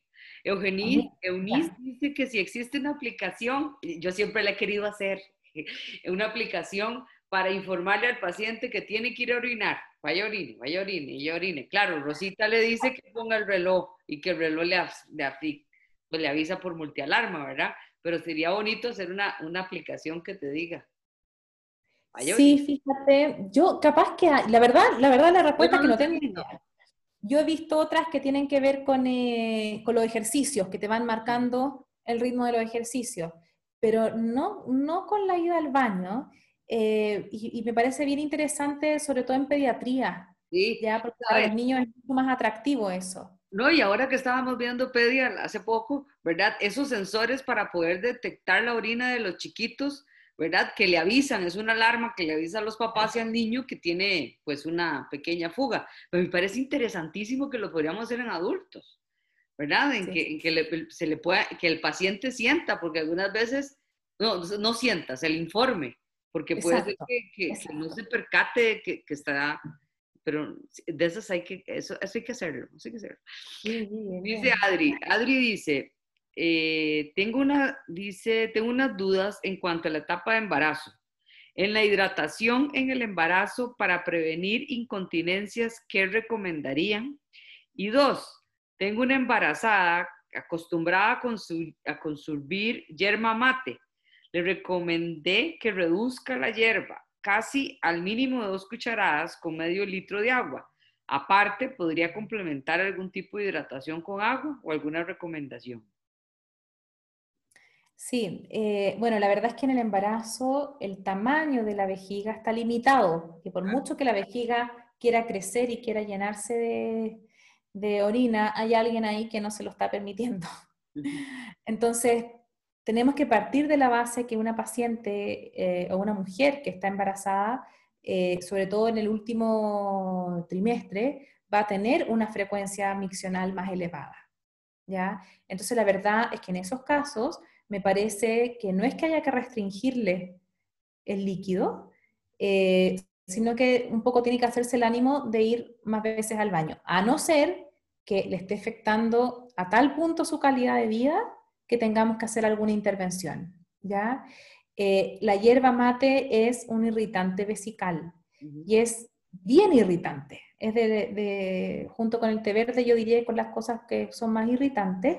S1: Eugenie, Eunice dice que si existe una aplicación, yo siempre la he querido hacer, una aplicación para informarle al paciente que tiene que ir a orinar. Vaya orine, vaya orine, y orine. Claro, Rosita le dice que ponga el reloj y que el reloj le, le, pues le avisa por multialarma, ¿verdad? Pero sería bonito hacer una, una aplicación que te diga.
S2: sí, fíjate, yo capaz que, la verdad, la verdad la respuesta es que no tengo idea. Yo he visto otras que tienen que ver con, eh, con los ejercicios, que te van marcando el ritmo de los ejercicios, pero no, no con la ida al baño. Eh, y, me parece bien interesante, sobre todo en pediatría, sí. ya porque para los niños es mucho más atractivo eso.
S1: No, y ahora que estábamos viendo Pedia hace poco, ¿verdad? Esos sensores para poder detectar la orina de los chiquitos, ¿verdad? Que le avisan, es una alarma que le avisa a los papás y al niño que tiene pues una pequeña fuga. Pero me parece interesantísimo que lo podríamos hacer en adultos, ¿verdad? En que, que se le pueda, que el paciente sienta, porque algunas veces, no, no sienta, se le informe, porque puede ser que, no se percate que, que, está, pero de esas hay que, eso, eso hay que hacerlo, eso hay que hacerlo. dice Adri, Adri dice, eh, tengo, una, dice, tengo unas dudas en cuanto a la etapa de embarazo. En la hidratación en el embarazo para prevenir incontinencias, ¿qué recomendarían? Y dos, tengo una embarazada acostumbrada a, a consumir yerba mate le recomendé que reduzca la hierba casi al mínimo de dos cucharadas con medio litro de agua. Aparte, podría complementar algún tipo de hidratación con agua o alguna recomendación.
S2: Sí, eh, bueno, la verdad es que en el embarazo el tamaño de la vejiga está limitado, y por mucho que la vejiga quiera crecer y quiera llenarse de, de orina, hay alguien ahí que no se lo está permitiendo. Entonces, tenemos que partir de la base que una paciente eh, o una mujer que está embarazada, eh, sobre todo en el último trimestre, va a tener una frecuencia miccional más elevada. ¿ya? Entonces, la verdad es que en esos casos me parece que no es que haya que restringirle el líquido, eh, sino que un poco tiene que hacerse el ánimo de ir más veces al baño, a no ser que le esté afectando a tal punto su calidad de vida que tengamos que hacer alguna intervención, ¿ya? Eh, la hierba mate es un irritante vesical y es bien irritante. Es de, junto con el té verde, yo diría con las cosas que son más irritantes.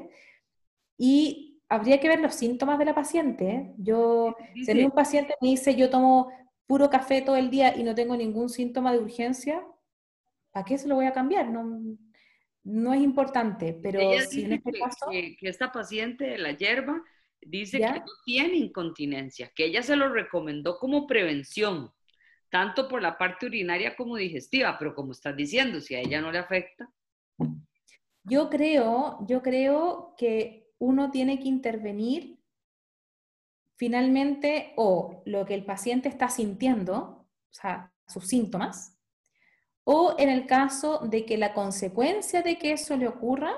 S2: Y habría que ver los síntomas de la paciente. Yo, si un paciente me dice, yo tomo puro café todo el día y no tengo ningún síntoma de urgencia, ¿para qué se lo voy a cambiar? No, no es importante, pero si en este
S1: que,
S2: caso...
S1: Que, esta paciente de la hierba dice que no tiene incontinencia, que ella se lo recomendó como prevención, tanto por la parte urinaria como digestiva, pero como estás diciendo, si a ella no le afecta.
S2: Yo creo, yo creo que uno tiene que intervenir finalmente o lo que el paciente está sintiendo, o sea, sus síntomas, o en el caso de que la consecuencia de que eso le ocurra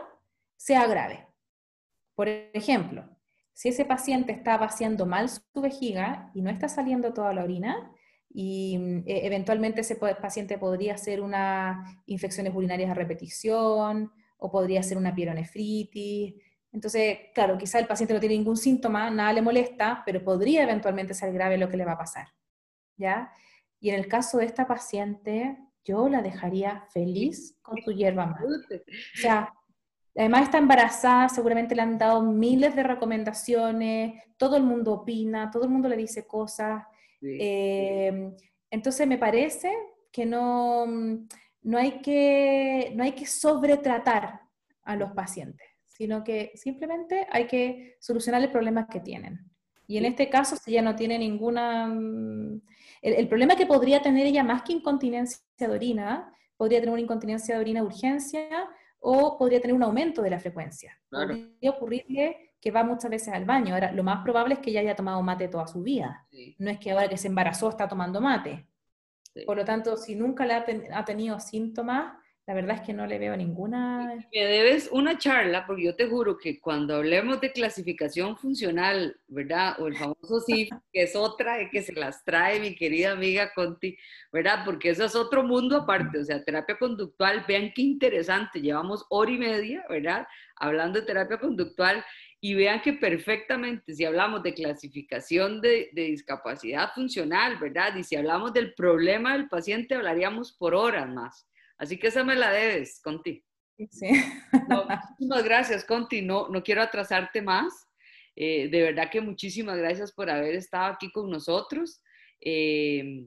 S2: sea grave. Por ejemplo, si ese paciente está vaciando mal su vejiga y no está saliendo toda la orina, y e, eventualmente ese paciente podría ser una infecciones urinarias a repetición o podría ser una pielonefritis. Entonces, claro, quizá el paciente no tiene ningún síntoma, nada le molesta, pero podría eventualmente ser grave lo que le va a pasar. ¿Ya? Y en el caso de esta paciente, yo la dejaría feliz con su hierba mate. O sea, además está embarazada, seguramente le han dado miles de recomendaciones, todo el mundo opina, todo el mundo le dice cosas. Eh, entonces me parece que no, no, hay que no hay que sobretratar a los pacientes, sino que simplemente hay que solucionar el problema que tienen. Y en este caso, si ella no tiene ninguna el, problema que podría tener ella más que incontinencia de orina, podría tener una incontinencia de orina de urgencia o podría tener un aumento de la frecuencia. Podría ocurrirle que va muchas veces al baño. Ahora, lo más probable es que ella haya tomado mate toda su vida. No es que ahora que se embarazó está tomando mate. Por lo tanto, si nunca le ha, tenido síntomas, la verdad es que no le veo ninguna...
S1: Me debes una charla, porque yo te juro que cuando hablemos de clasificación funcional, ¿verdad? O el famoso CIF, que es otra que se las trae mi querida amiga Conti, ¿verdad? Porque eso es otro mundo aparte, o sea, terapia conductual, vean qué interesante, llevamos hora y media, ¿verdad? Hablando de terapia conductual y vean que perfectamente, si hablamos de clasificación de, de, discapacidad funcional, ¿verdad? Y si hablamos del problema del paciente, hablaríamos por horas más. Así que esa me la debes, Conti. Sí. muchísimas gracias, Conti. No, no quiero atrasarte más. Eh, de verdad que muchísimas gracias por haber estado aquí con nosotros. Eh,